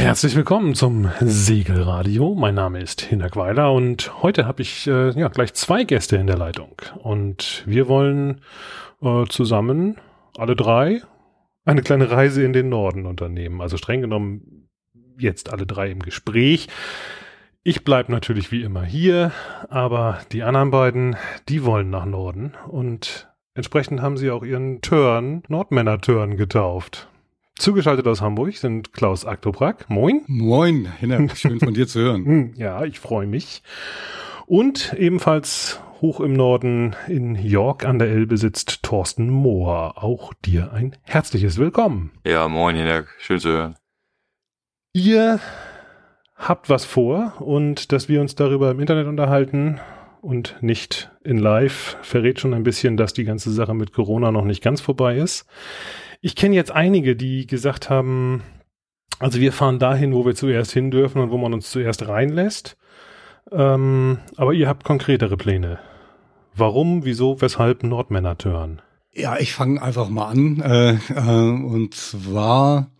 Herzlich willkommen zum Segelradio. Mein Name ist Hinak Weiler und heute habe ich äh, ja gleich zwei Gäste in der Leitung. Und wir wollen äh, zusammen, alle drei, eine kleine Reise in den Norden unternehmen. Also streng genommen jetzt alle drei im Gespräch. Ich bleib natürlich wie immer hier, aber die anderen beiden, die wollen nach Norden und entsprechend haben sie auch ihren Turn Nordmänner-Turn getauft. Zugeschaltet aus Hamburg sind Klaus Aktoprak. Moin. Moin, Hinner. Schön von dir zu hören. Hm, ja, ich freue mich. Und ebenfalls hoch im Norden in York an der Elbe sitzt Thorsten Mohr. Auch dir ein herzliches Willkommen. Ja, moin, Hinner. Schön zu hören. Ihr habt was vor und dass wir uns darüber im Internet unterhalten und nicht in live verrät schon ein bisschen, dass die ganze Sache mit Corona noch nicht ganz vorbei ist. Ich kenne jetzt einige, die gesagt haben, also wir fahren dahin, wo wir zuerst hin dürfen und wo man uns zuerst reinlässt. Ähm, aber ihr habt konkretere Pläne. Warum, wieso, weshalb Nordmänner-Turn? Ja, ich fange einfach mal an. Äh, äh, und zwar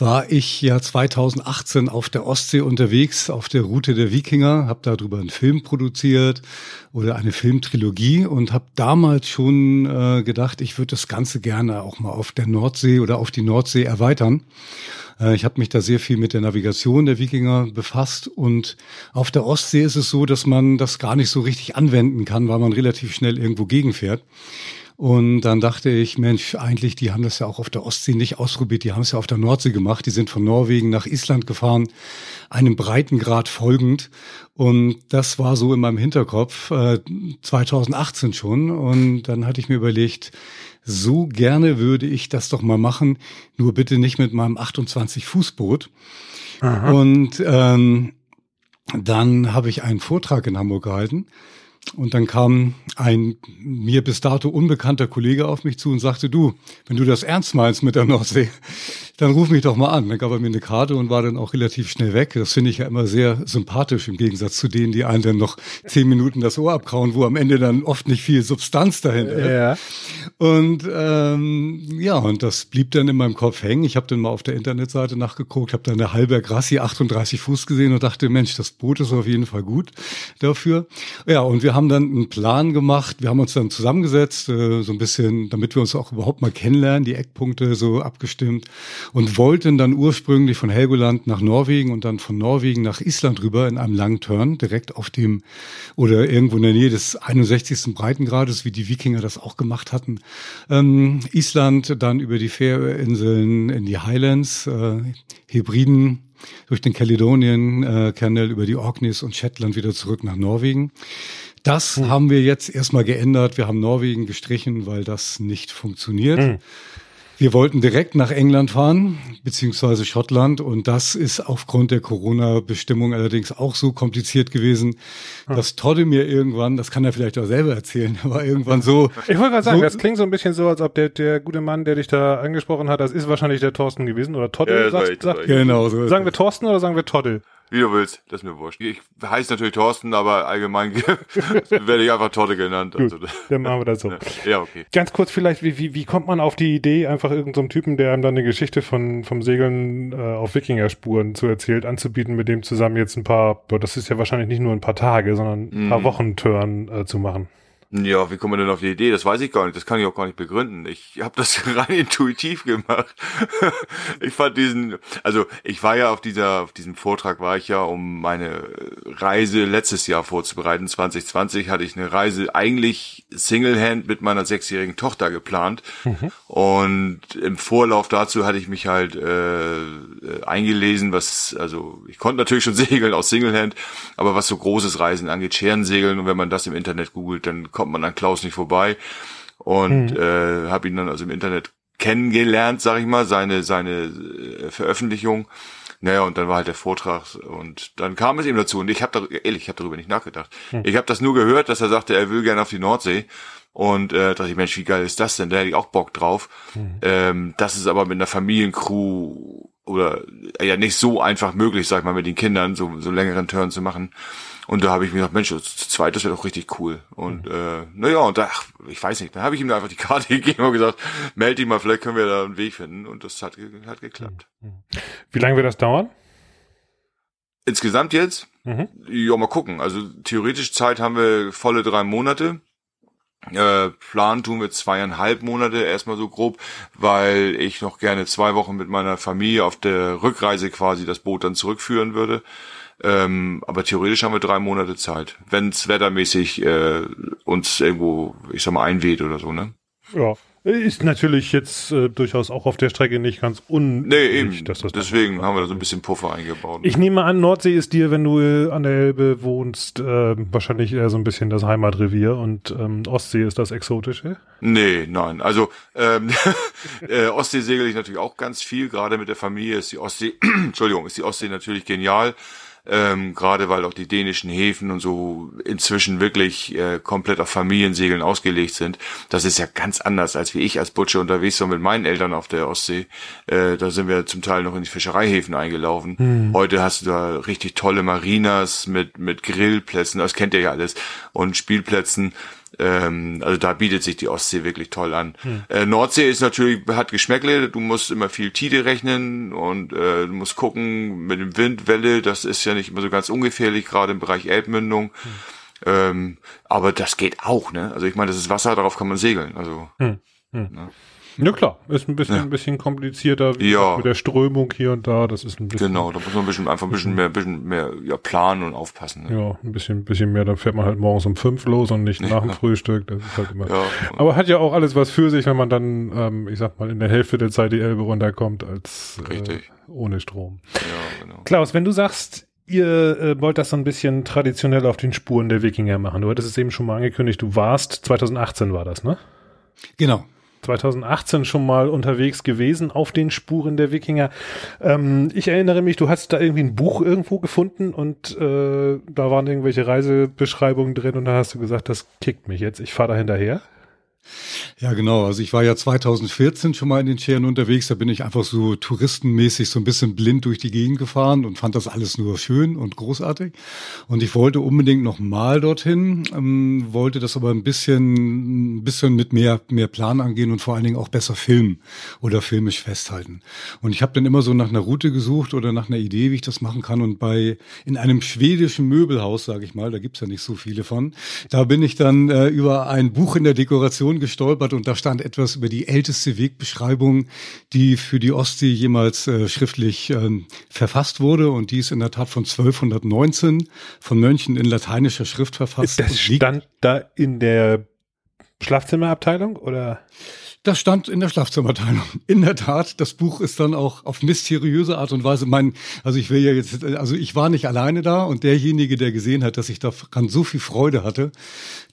war ich ja 2018 auf der Ostsee unterwegs, auf der Route der Wikinger, habe darüber einen Film produziert oder eine Filmtrilogie und habe damals schon äh, gedacht, ich würde das Ganze gerne auch mal auf der Nordsee oder auf die Nordsee erweitern. Äh, ich habe mich da sehr viel mit der Navigation der Wikinger befasst und auf der Ostsee ist es so, dass man das gar nicht so richtig anwenden kann, weil man relativ schnell irgendwo gegenfährt. Und dann dachte ich, Mensch, eigentlich, die haben das ja auch auf der Ostsee nicht ausprobiert, die haben es ja auf der Nordsee gemacht. Die sind von Norwegen nach Island gefahren, einem Breitengrad folgend. Und das war so in meinem Hinterkopf äh, 2018 schon. Und dann hatte ich mir überlegt, so gerne würde ich das doch mal machen, nur bitte nicht mit meinem 28 Fußboot. Und ähm, dann habe ich einen Vortrag in Hamburg gehalten und dann kam ein mir bis dato unbekannter Kollege auf mich zu und sagte, du, wenn du das ernst meinst mit der Nordsee, dann ruf mich doch mal an. Dann gab er mir eine Karte und war dann auch relativ schnell weg. Das finde ich ja immer sehr sympathisch im Gegensatz zu denen, die einen dann noch zehn Minuten das Ohr abkauen, wo am Ende dann oft nicht viel Substanz dahinter ist. Ja. Und ähm, ja, und das blieb dann in meinem Kopf hängen. Ich habe dann mal auf der Internetseite nachgeguckt, habe dann eine halbe Grassi 38 Fuß gesehen und dachte, Mensch, das Boot ist auf jeden Fall gut dafür. Ja, und wir haben dann einen Plan gemacht. Wir haben uns dann zusammengesetzt, äh, so ein bisschen, damit wir uns auch überhaupt mal kennenlernen, die Eckpunkte so abgestimmt und wollten dann ursprünglich von Helgoland nach Norwegen und dann von Norwegen nach Island rüber in einem langen Turn, direkt auf dem oder irgendwo in der Nähe des 61. Breitengrades, wie die Wikinger das auch gemacht hatten. Ähm, Island, dann über die Färöerinseln in die Highlands, äh, Hebriden, durch den Caledonian äh, Canal über die Orkneys und Shetland wieder zurück nach Norwegen. Das hm. haben wir jetzt erstmal geändert. Wir haben Norwegen gestrichen, weil das nicht funktioniert. Hm. Wir wollten direkt nach England fahren, beziehungsweise Schottland. Und das ist aufgrund der Corona-Bestimmung allerdings auch so kompliziert gewesen, hm. dass Todde mir irgendwann, das kann er vielleicht auch selber erzählen, aber irgendwann so. Ich wollte gerade sagen, so, das klingt so ein bisschen so, als ob der, der gute Mann, der dich da angesprochen hat, das ist wahrscheinlich der Thorsten gewesen oder Todde. Ja, sagt, sagt, genau so. Sagen wir Thorsten oder sagen wir Todde? Wie du willst, das ist mir wurscht. Ich heiße natürlich Thorsten, aber allgemein werde ich einfach Torte genannt. Gut, also, dann machen wir das so. Ja, okay. Ganz kurz vielleicht, wie, wie, wie kommt man auf die Idee, einfach irgendeinem so Typen, der einem dann eine Geschichte von, vom Segeln äh, auf Wikingerspuren zu erzählt, anzubieten, mit dem zusammen jetzt ein paar, das ist ja wahrscheinlich nicht nur ein paar Tage, sondern ein paar mhm. Wochen Turn äh, zu machen? Ja, wie kommt man denn auf die Idee? Das weiß ich gar nicht. Das kann ich auch gar nicht begründen. Ich habe das rein intuitiv gemacht. ich fand diesen, also ich war ja auf dieser, auf diesem Vortrag war ich ja, um meine Reise letztes Jahr vorzubereiten. 2020 hatte ich eine Reise eigentlich Single-Hand mit meiner sechsjährigen Tochter geplant. Mhm. Und im Vorlauf dazu hatte ich mich halt äh, eingelesen, was, also ich konnte natürlich schon segeln aus Single-Hand, aber was so großes Reisen angeht, Scherensegeln und wenn man das im Internet googelt, dann kommt man an Klaus nicht vorbei. Und mhm. äh, habe ihn dann also im Internet kennengelernt, sag ich mal, seine, seine äh, Veröffentlichung. Naja, und dann war halt der Vortrag und dann kam es ihm dazu und ich habe da ehrlich, ich habe darüber nicht nachgedacht. Hm. Ich habe das nur gehört, dass er sagte, er will gerne auf die Nordsee und äh, dachte ich, Mensch, wie geil ist das denn? Da hätte ich auch Bock drauf. Hm. Ähm, das ist aber mit einer Familiencrew oder ja nicht so einfach möglich, sag ich mal, mit den Kindern so, so längeren Turn zu machen. Und da habe ich mir gedacht, Mensch, das zweite das wäre doch richtig cool. Und mhm. äh, naja, und da, ich weiß nicht, dann habe ich ihm einfach die Karte gegeben und gesagt, melde dich mal, vielleicht können wir da einen Weg finden. Und das hat, hat geklappt. Mhm. Wie lange wird das dauern? Insgesamt jetzt? Mhm. Ja, mal gucken. Also theoretisch Zeit haben wir volle drei Monate. Äh, Plan tun wir zweieinhalb Monate erstmal so grob, weil ich noch gerne zwei Wochen mit meiner Familie auf der Rückreise quasi das Boot dann zurückführen würde. Ähm, aber theoretisch haben wir drei Monate Zeit, wenn es wettermäßig äh, uns irgendwo, ich sag mal, einweht oder so, ne? Ja, ist natürlich jetzt äh, durchaus auch auf der Strecke nicht ganz unnötig. Nee, eben. Das Deswegen haben wir da so ein bisschen Puffer eingebaut. Ich nehme an, Nordsee ist dir, wenn du äh, an der Elbe wohnst, äh, wahrscheinlich eher so ein bisschen das Heimatrevier und ähm, Ostsee ist das Exotische? Nee, nein. Also ähm, äh, Ostsee segel ich natürlich auch ganz viel. Gerade mit der Familie ist die Ostsee, Entschuldigung, ist die Ostsee natürlich genial ähm, gerade weil auch die dänischen Häfen und so inzwischen wirklich äh, komplett auf Familiensegeln ausgelegt sind. Das ist ja ganz anders, als wie ich als Butcher unterwegs war mit meinen Eltern auf der Ostsee. Äh, da sind wir zum Teil noch in die Fischereihäfen eingelaufen. Hm. Heute hast du da richtig tolle Marinas mit, mit Grillplätzen, das kennt ihr ja alles, und Spielplätzen. Ähm, also da bietet sich die Ostsee wirklich toll an. Hm. Äh, Nordsee ist natürlich, hat Geschmäckle, du musst immer viel Tide rechnen und äh, du musst gucken mit dem Wind, Welle, das ist ja nicht immer so ganz ungefährlich, gerade im Bereich Elbmündung. Hm. Ähm, aber das geht auch, ne? Also ich meine, das ist Wasser, darauf kann man segeln. Also hm. hm. Ne? Ja klar, ist ein bisschen, ja. ein bisschen komplizierter ja. mit der Strömung hier und da. Das ist ein bisschen. Genau, da muss man ein bisschen, einfach ein bisschen mehr, ein bisschen mehr ja, planen und aufpassen. Ne? Ja, ein bisschen, ein bisschen mehr. Da fährt man halt morgens um fünf los und nicht ja. nach dem Frühstück. Das ist halt immer. Ja. Aber hat ja auch alles was für sich, wenn man dann, ähm, ich sag mal, in der Hälfte der Zeit die Elbe runterkommt als äh, ohne Strom. Ja, genau. Klaus, wenn du sagst, ihr äh, wollt das so ein bisschen traditionell auf den Spuren der Wikinger machen. Du hattest es eben schon mal angekündigt, du warst, 2018 war das, ne? Genau, 2018 schon mal unterwegs gewesen auf den Spuren der Wikinger. Ähm, ich erinnere mich, du hast da irgendwie ein Buch irgendwo gefunden und äh, da waren irgendwelche Reisebeschreibungen drin und da hast du gesagt, das kickt mich jetzt, ich fahre da hinterher. Ja, genau. Also ich war ja 2014 schon mal in den Scheren unterwegs. Da bin ich einfach so touristenmäßig so ein bisschen blind durch die Gegend gefahren und fand das alles nur schön und großartig. Und ich wollte unbedingt noch mal dorthin, ähm, wollte das aber ein bisschen, ein bisschen mit mehr, mehr Plan angehen und vor allen Dingen auch besser filmen oder filmisch festhalten. Und ich habe dann immer so nach einer Route gesucht oder nach einer Idee, wie ich das machen kann. Und bei in einem schwedischen Möbelhaus, sage ich mal, da gibt's ja nicht so viele von, da bin ich dann äh, über ein Buch in der Dekoration gestolpert und da stand etwas über die älteste Wegbeschreibung, die für die Ostsee jemals äh, schriftlich ähm, verfasst wurde und die ist in der Tat von 1219 von Mönchen in lateinischer Schrift verfasst. Das stand da in der Schlafzimmerabteilung oder? Das stand in der Schlafzimmerteilung. In der Tat, das Buch ist dann auch auf mysteriöse Art und Weise mein, also ich will ja jetzt, also ich war nicht alleine da und derjenige, der gesehen hat, dass ich daran so viel Freude hatte,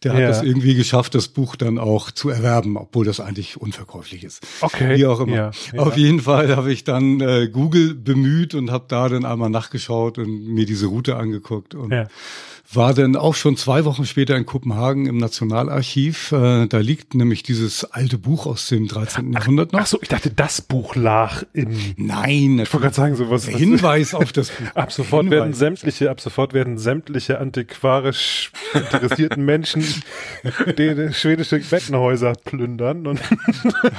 der hat es irgendwie geschafft, das Buch dann auch zu erwerben, obwohl das eigentlich unverkäuflich ist. Okay. Wie auch immer. Ja, ja. Auf jeden Fall habe ich dann äh, Google bemüht und habe da dann einmal nachgeschaut und mir diese Route angeguckt und ja war dann auch schon zwei Wochen später in Kopenhagen im Nationalarchiv. Äh, da liegt nämlich dieses alte Buch aus dem 13. Ach, Jahrhundert noch. Ach so, ich dachte, das Buch lag im. Nein, ich wollte gerade sagen, sowas. Hinweis auf das Buch. Ab sofort Hinweis. werden sämtliche, ab sofort werden sämtliche antiquarisch interessierten Menschen die schwedische Bettenhäuser plündern. Und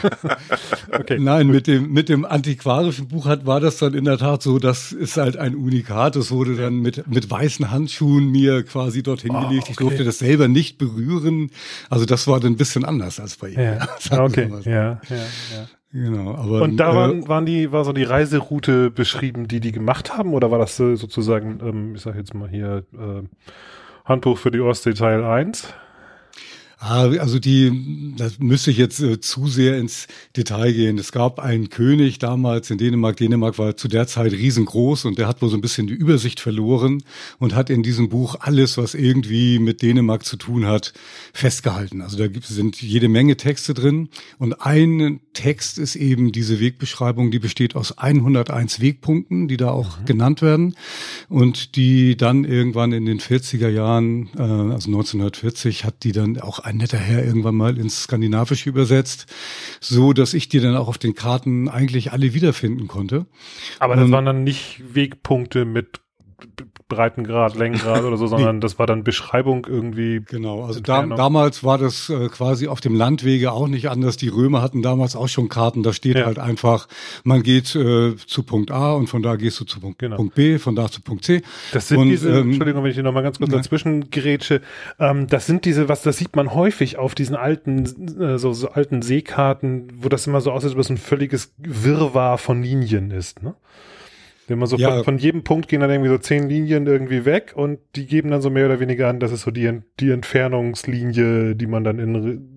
okay, Nein, mit dem, mit dem antiquarischen Buch hat, war das dann in der Tat so, das ist halt ein Unikat. Das wurde dann mit, mit weißen Handschuhen mir quasi dorthin oh, gelegt. Ich durfte das selber nicht berühren. Also das war dann ein bisschen anders als bei ihm. Ja, okay. Ja, ja, ja. Genau, aber und da waren, äh, waren die war so die Reiseroute beschrieben, die die gemacht haben, oder war das sozusagen, ähm, ich sag jetzt mal hier äh, Handbuch für die Ostsee Teil 1? Ah, also die, das müsste ich jetzt äh, zu sehr ins Detail gehen. Es gab einen König damals in Dänemark. Dänemark war zu der Zeit riesengroß und der hat wohl so ein bisschen die Übersicht verloren und hat in diesem Buch alles, was irgendwie mit Dänemark zu tun hat, festgehalten. Also da gibt, sind jede Menge Texte drin und ein Text ist eben diese Wegbeschreibung, die besteht aus 101 Wegpunkten, die da auch mhm. genannt werden und die dann irgendwann in den 40er Jahren, äh, also 1940, hat die dann auch ein netter Herr irgendwann mal ins Skandinavische übersetzt, so dass ich die dann auch auf den Karten eigentlich alle wiederfinden konnte. Aber das waren dann nicht Wegpunkte mit Breitengrad, Längengrad oder so, sondern nee. das war dann Beschreibung irgendwie. Genau, also da, damals war das äh, quasi auf dem Landwege auch nicht anders. Die Römer hatten damals auch schon Karten, da steht ja. halt einfach, man geht äh, zu Punkt A und von da gehst du zu Punkt, genau. Punkt B, von da zu Punkt C. Das sind und, diese, ähm, Entschuldigung, wenn ich hier nochmal ganz kurz dazwischen grätsche, ähm, das sind diese, was, das sieht man häufig auf diesen alten, äh, so, so alten Seekarten, wo das immer so aussieht, als ob es ein völliges Wirrwarr von Linien ist, ne? Wenn man so ja. von, von, jedem Punkt gehen dann irgendwie so zehn Linien irgendwie weg und die geben dann so mehr oder weniger an, das ist so die, die Entfernungslinie, die man dann in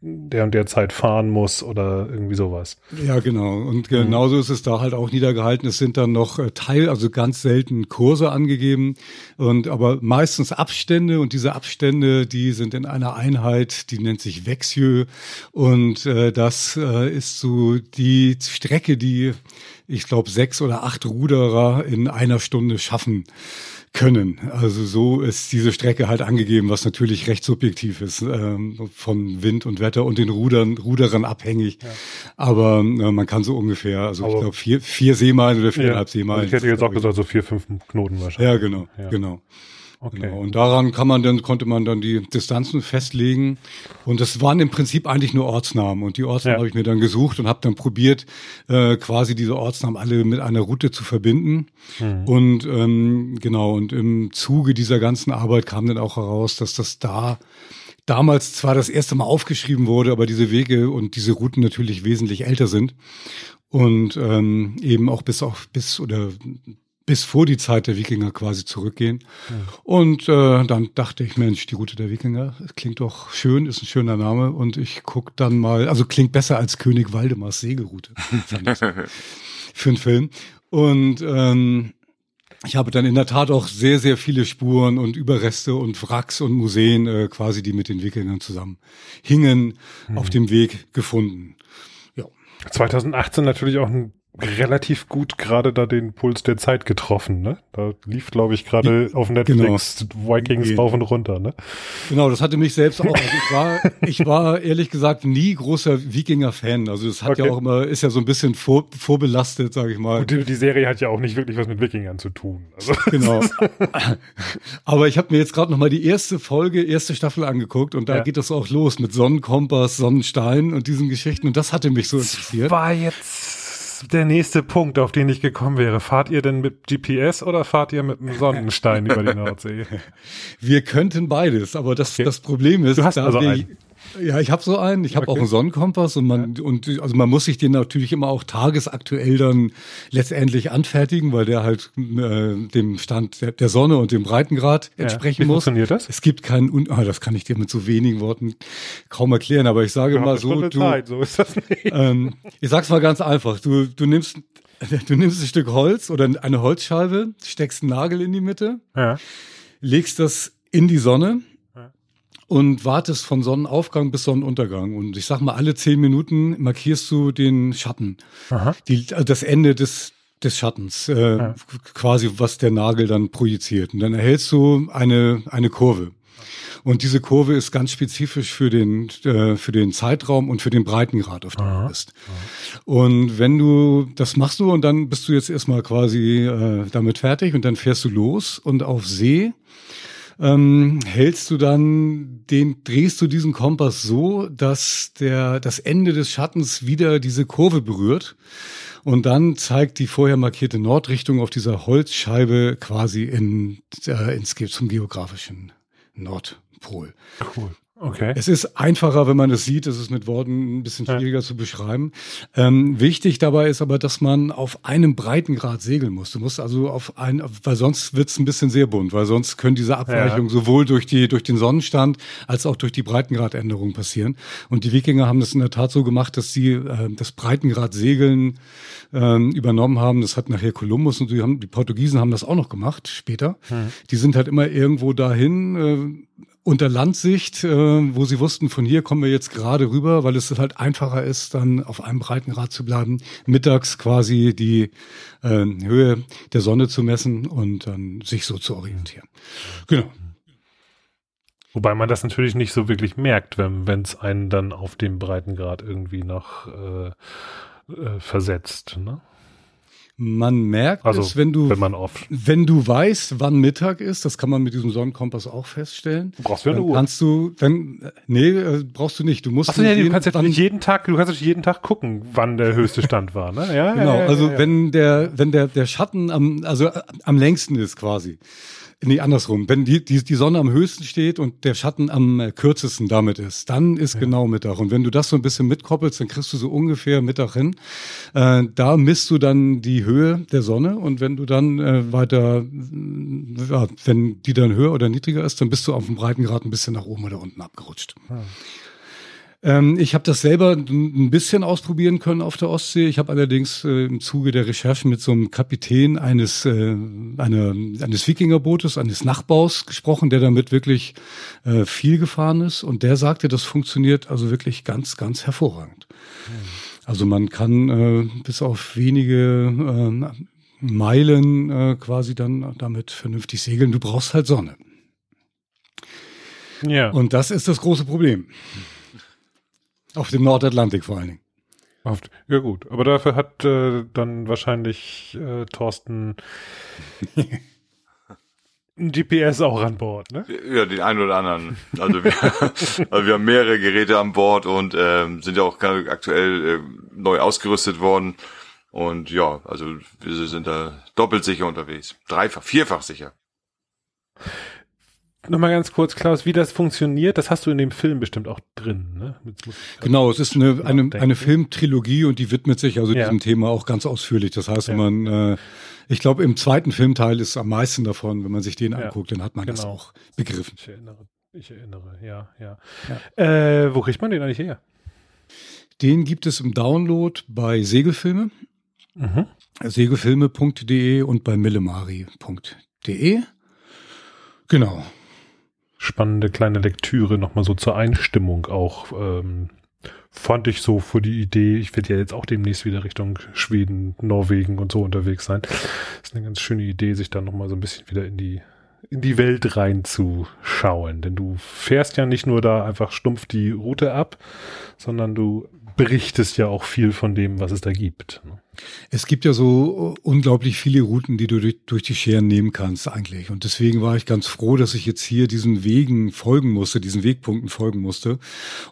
der und der Zeit fahren muss oder irgendwie sowas. Ja, genau. Und mhm. genauso ist es da halt auch niedergehalten. Es sind dann noch äh, Teil, also ganz selten Kurse angegeben und aber meistens Abstände und diese Abstände, die sind in einer Einheit, die nennt sich Vexieux und äh, das äh, ist so die Strecke, die ich glaube, sechs oder acht Ruderer in einer Stunde schaffen können. Also so ist diese Strecke halt angegeben, was natürlich recht subjektiv ist, ähm, von Wind und Wetter und den Rudern, Ruderern abhängig. Ja. Aber äh, man kann so ungefähr, also Aber ich glaube vier, vier Seemeilen oder viereinhalb ja. Seemeilen. Also ich hätte jetzt auch gesagt, so vier, fünf Knoten wahrscheinlich. Ja, genau, ja. genau. Okay. Genau. Und daran kann man dann, konnte man dann die Distanzen festlegen. Und das waren im Prinzip eigentlich nur Ortsnamen. Und die Ortsnamen ja. habe ich mir dann gesucht und habe dann probiert, äh, quasi diese Ortsnamen alle mit einer Route zu verbinden. Mhm. Und ähm, genau, und im Zuge dieser ganzen Arbeit kam dann auch heraus, dass das da damals zwar das erste Mal aufgeschrieben wurde, aber diese Wege und diese Routen natürlich wesentlich älter sind und ähm, eben auch bis auch bis oder bis vor die Zeit der Wikinger quasi zurückgehen. Ja. Und äh, dann dachte ich, Mensch, die Route der Wikinger, klingt doch schön, ist ein schöner Name. Und ich guck dann mal, also klingt besser als König Waldemars Segelroute für einen Film. Und ähm, ich habe dann in der Tat auch sehr, sehr viele Spuren und Überreste und Wracks und Museen äh, quasi, die mit den Wikingern zusammen hingen, mhm. auf dem Weg gefunden. Ja. 2018 natürlich auch ein relativ gut gerade da den Puls der Zeit getroffen, ne? Da lief, glaube ich, gerade auf Netflix genau. Vikings rauf und runter, ne? Genau, das hatte mich selbst auch. Also ich war, ich war ehrlich gesagt nie großer Wikinger-Fan. Also das hat okay. ja auch immer, ist ja so ein bisschen vor, vorbelastet, sage ich mal. Und die, die, Serie hat ja auch nicht wirklich was mit Wikingern zu tun. Also. Genau. Aber ich habe mir jetzt gerade noch mal die erste Folge, erste Staffel angeguckt und da ja. geht das auch los mit Sonnenkompass, Sonnenstein und diesen Geschichten und das hatte mich so interessiert. War jetzt der nächste Punkt, auf den ich gekommen wäre. Fahrt ihr denn mit GPS oder fahrt ihr mit einem Sonnenstein über die Nordsee? Wir könnten beides, aber das, okay. das Problem ist, du hast also wir, einen. Ja, ich habe so einen. Ich habe okay. auch einen Sonnenkompass und man ja. und also man muss sich den natürlich immer auch tagesaktuell dann letztendlich anfertigen, weil der halt äh, dem Stand der, der, Sonne und dem Breitengrad entsprechen ja. Wie muss. Funktioniert das? Es gibt keinen, ah, das kann ich dir mit so wenigen Worten kaum erklären, aber ich sage mal so, du, Zeit, so ist das nicht. Ähm, ich sag's mal ganz einfach. Du du nimmst du nimmst ein Stück Holz oder eine Holzscheibe, steckst einen Nagel in die Mitte, ja. legst das in die Sonne und wartest von Sonnenaufgang bis Sonnenuntergang. Und ich sag mal, alle zehn Minuten markierst du den Schatten. Die, das Ende des, des Schattens, äh, ja. quasi was der Nagel dann projiziert. Und dann erhältst du eine, eine Kurve. Und diese Kurve ist ganz spezifisch für den, äh, für den Zeitraum und für den Breitengrad, auf dem du bist. Und wenn du, das machst du und dann bist du jetzt erstmal quasi äh, damit fertig und dann fährst du los und auf See ähm, hältst du dann den, drehst du diesen Kompass so, dass der, das Ende des Schattens wieder diese Kurve berührt. Und dann zeigt die vorher markierte Nordrichtung auf dieser Holzscheibe quasi in, äh, ins, zum geografischen Nordpol. Cool. Okay. Es ist einfacher, wenn man es sieht. Es ist mit Worten ein bisschen schwieriger ja. zu beschreiben. Ähm, wichtig dabei ist aber, dass man auf einem Breitengrad segeln muss. Du musst also auf ein, weil sonst wird es ein bisschen sehr bunt, weil sonst können diese Abweichungen ja. sowohl durch die durch den Sonnenstand als auch durch die Breitengradänderung passieren. Und die Wikinger haben das in der Tat so gemacht, dass sie äh, das Breitengrad Segeln ähm, übernommen haben. Das hat nachher Kolumbus und die, haben, die Portugiesen haben das auch noch gemacht später. Hm. Die sind halt immer irgendwo dahin. Äh, unter Landsicht, äh, wo sie wussten, von hier kommen wir jetzt gerade rüber, weil es halt einfacher ist, dann auf einem Breitengrad zu bleiben, mittags quasi die äh, Höhe der Sonne zu messen und dann sich so zu orientieren. Genau. Wobei man das natürlich nicht so wirklich merkt, wenn es einen dann auf dem Breitengrad irgendwie noch äh, äh, versetzt. Ne? Man merkt Also, es, wenn du, wenn man oft. wenn du weißt, wann Mittag ist, das kann man mit diesem Sonnenkompass auch feststellen. Du brauchst ja eine Uhr. kannst du, dann, nee, äh, brauchst du nicht. Du musst Achso, ja, du kannst ja nicht jeden Tag, du kannst natürlich jeden Tag gucken, wann der höchste Stand war, ne? Ja, Genau, ja, ja, also wenn der, wenn der, der Schatten am, also am längsten ist quasi. Nee, andersrum. Wenn die, die, die Sonne am höchsten steht und der Schatten am äh, kürzesten damit ist, dann ist genau Mittag. Und wenn du das so ein bisschen mitkoppelst, dann kriegst du so ungefähr Mittag hin. Äh, da misst du dann die Höhe der Sonne und wenn du dann äh, weiter, äh, ja, wenn die dann höher oder niedriger ist, dann bist du auf dem Breitengrad ein bisschen nach oben oder unten abgerutscht. Ähm, ich habe das selber ein bisschen ausprobieren können auf der Ostsee. Ich habe allerdings äh, im Zuge der Recherchen mit so einem Kapitän eines, äh, einer, eines Wikingerbootes, eines Nachbaus gesprochen, der damit wirklich äh, viel gefahren ist. Und der sagte, das funktioniert also wirklich ganz, ganz hervorragend. Also man kann äh, bis auf wenige äh, Meilen äh, quasi dann damit vernünftig segeln. Du brauchst halt Sonne. ja. Und das ist das große Problem. Auf dem Nordatlantik vor allen Dingen. Oft. Ja gut, aber dafür hat äh, dann wahrscheinlich äh, Thorsten ein GPS auch an Bord, ne? Ja, den einen oder anderen. Also wir, also wir haben mehrere Geräte an Bord und ähm, sind ja auch aktuell äh, neu ausgerüstet worden. Und ja, also wir sind da doppelt sicher unterwegs. Dreifach, vierfach sicher. Nochmal ganz kurz, Klaus, wie das funktioniert, das hast du in dem Film bestimmt auch drin, ne? Genau, es ist eine, eine, eine Filmtrilogie und die widmet sich also Ja. diesem Thema auch ganz ausführlich. Das heißt, wenn Ja. man, äh, ich glaube, im zweiten Filmteil ist am meisten davon, wenn man sich den Ja. anguckt, dann hat man das Genau. auch begriffen. Ich erinnere, ich erinnere, ja, ja. Äh, wo kriegt man den eigentlich her? Den gibt es im Download bei Segelfilme, Mhm. segelfilme.de und bei millemari.de. Genau. Spannende kleine Lektüre, nochmal so zur Einstimmung auch. Ähm, fand ich so für die Idee, ich werde ja jetzt auch demnächst wieder Richtung Schweden, Norwegen und so unterwegs sein. ist eine ganz schöne Idee, sich dann nochmal so ein bisschen wieder in die in die Welt reinzuschauen. Denn du fährst ja nicht nur da einfach stumpf die Route ab, sondern du berichtest ja auch viel von dem, was es da gibt. ne? Es gibt ja so unglaublich viele Routen, die du durch, durch die Scheren nehmen kannst eigentlich. Und deswegen war ich ganz froh, dass ich jetzt hier diesen Wegen folgen musste, diesen Wegpunkten folgen musste.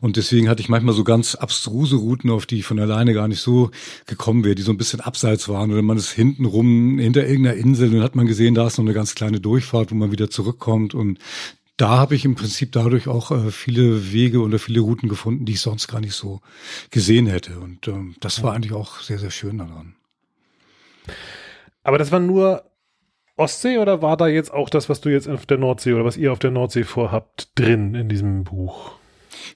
Und deswegen hatte ich manchmal so ganz abstruse Routen, auf die ich von alleine gar nicht so gekommen wäre, die so ein bisschen abseits waren. Oder man ist hinten rum hinter irgendeiner Insel und hat man gesehen, da ist noch eine ganz kleine Durchfahrt, wo man wieder zurückkommt. Und da habe ich im Prinzip dadurch auch äh, viele Wege oder viele Routen gefunden, die ich sonst gar nicht so gesehen hätte. Und ähm, das war eigentlich auch sehr, sehr schön daran. Aber das war nur Ostsee oder war da jetzt auch das, was du jetzt auf der Nordsee oder was ihr auf der Nordsee vorhabt, drin in diesem Buch?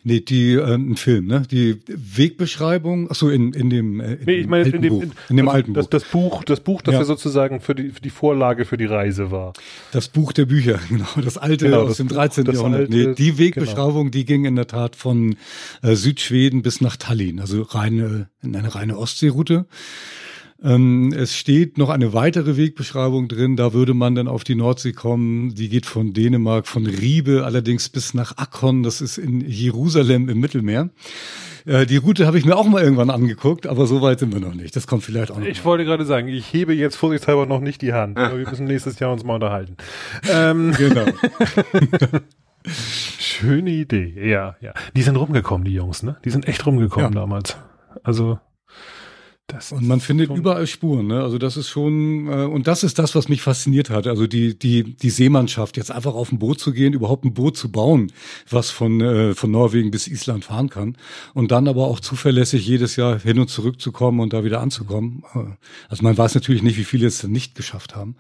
Nee, die äh, ein Film, ne? Die Wegbeschreibung, ach so in in dem äh, in, Nee, ich meine, alten in dem, Buch, in, in dem also alten das, Buch. das Buch, das Buch, das Ja. ja sozusagen für die, für die Vorlage für die Reise war. Das Buch der Bücher, genau, das alte Genau, aus das dem Buch, 13. das Jahrhundert. alte, genau. nee, die Wegbeschreibung, die ging in der Tat von äh, Südschweden bis nach Tallinn, also reine in eine reine Ostseeroute. Ähm, es steht noch eine weitere Wegbeschreibung drin, da würde man dann auf die Nordsee kommen. Die geht von Dänemark, von Riebe allerdings bis nach Akkon, das ist in Jerusalem im Mittelmeer. Äh, die Route habe ich mir auch mal irgendwann angeguckt, aber so weit sind wir noch nicht. Das kommt vielleicht auch noch. Ich wollte gerade sagen, ich hebe jetzt vorsichtshalber noch nicht die Hand, aber wir müssen nächstes Jahr uns mal unterhalten. Ähm, Genau. schöne Idee, ja, ja. Die sind rumgekommen, die Jungs, ne? Die sind echt rumgekommen Ja. damals. Also, das Und man findet überall Spuren, ne? Also das ist schon, äh, und das ist das, was mich fasziniert hat. Also die, die, die Seemannschaft, jetzt einfach auf ein Boot zu gehen, überhaupt ein Boot zu bauen, was von, äh, von Norwegen bis Island fahren kann. Und dann aber auch zuverlässig jedes Jahr hin und zurück zu kommen und da wieder anzukommen. Äh, Also man weiß natürlich nicht, wie viele es nicht geschafft haben.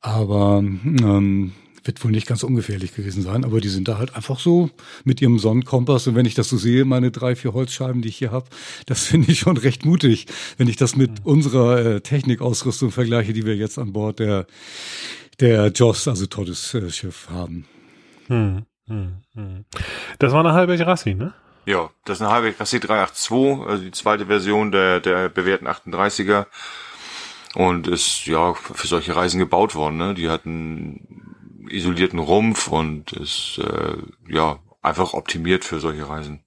Aber ähm, wird wohl nicht ganz ungefährlich gewesen sein, aber die sind da halt einfach so mit ihrem Sonnenkompass. Und wenn ich das so sehe, meine drei, vier Holzscheiben, die ich hier habe, das finde ich schon recht mutig, wenn ich das mit unserer äh, Technikausrüstung vergleiche, die wir jetzt an Bord der, der Joss, also Todesschiff, haben. Hm, hm, hm. Das war eine halbe Rassi, ne? Ja, das ist eine halbe Klasse 382, also die zweite Version der, der bewährten 38er. Und ist ja für solche Reisen gebaut worden. Ne? Die hatten isolierten Rumpf und ist äh, ja einfach optimiert für solche Reisen.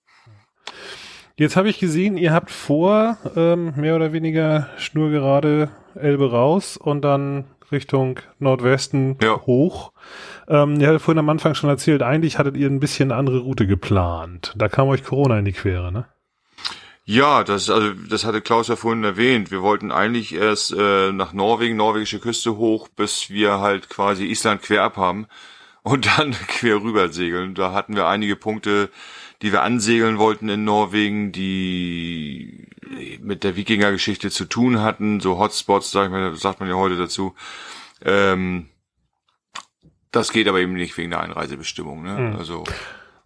Jetzt habe ich gesehen, ihr habt vor, ähm, mehr oder weniger schnurgerade Elbe raus und dann Richtung Nordwesten ja. hoch. Ähm, ihr hattet vorhin am Anfang schon erzählt, eigentlich hattet ihr ein bisschen andere Route geplant. Da kam euch Corona in die Quere, ne? Ja, das, also, das hatte Klaus ja vorhin erwähnt. Wir wollten eigentlich erst äh, nach Norwegen, norwegische Küste hoch, bis wir halt quasi Island quer ab haben und dann quer rüber segeln. Da hatten wir einige Punkte, die wir ansegeln wollten in Norwegen, die mit der Wikinger-Geschichte zu tun hatten, so Hotspots, sag ich mal, sagt man ja heute dazu. Ähm, das geht aber eben nicht wegen der Einreisebestimmung. Ne? Mhm. Also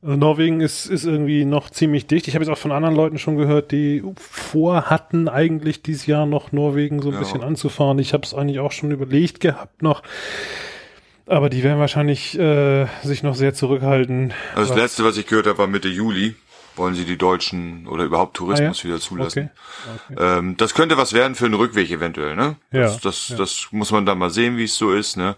also Norwegen ist, ist irgendwie noch ziemlich dicht. Ich habe jetzt auch von anderen Leuten schon gehört, die vorhatten, eigentlich dieses Jahr noch Norwegen so ein ja. bisschen anzufahren. Ich habe es eigentlich auch schon überlegt gehabt noch. Aber die werden wahrscheinlich äh, sich noch sehr zurückhalten. Also das letzte, was ich gehört habe, war Mitte Juli. Wollen sie die Deutschen oder überhaupt Tourismus ah, ja? wieder zulassen? Okay. Okay. Ähm, das könnte was werden für einen Rückweg eventuell, ne? Ja, das, das, ja. das muss man dann mal sehen, wie es so ist, ne?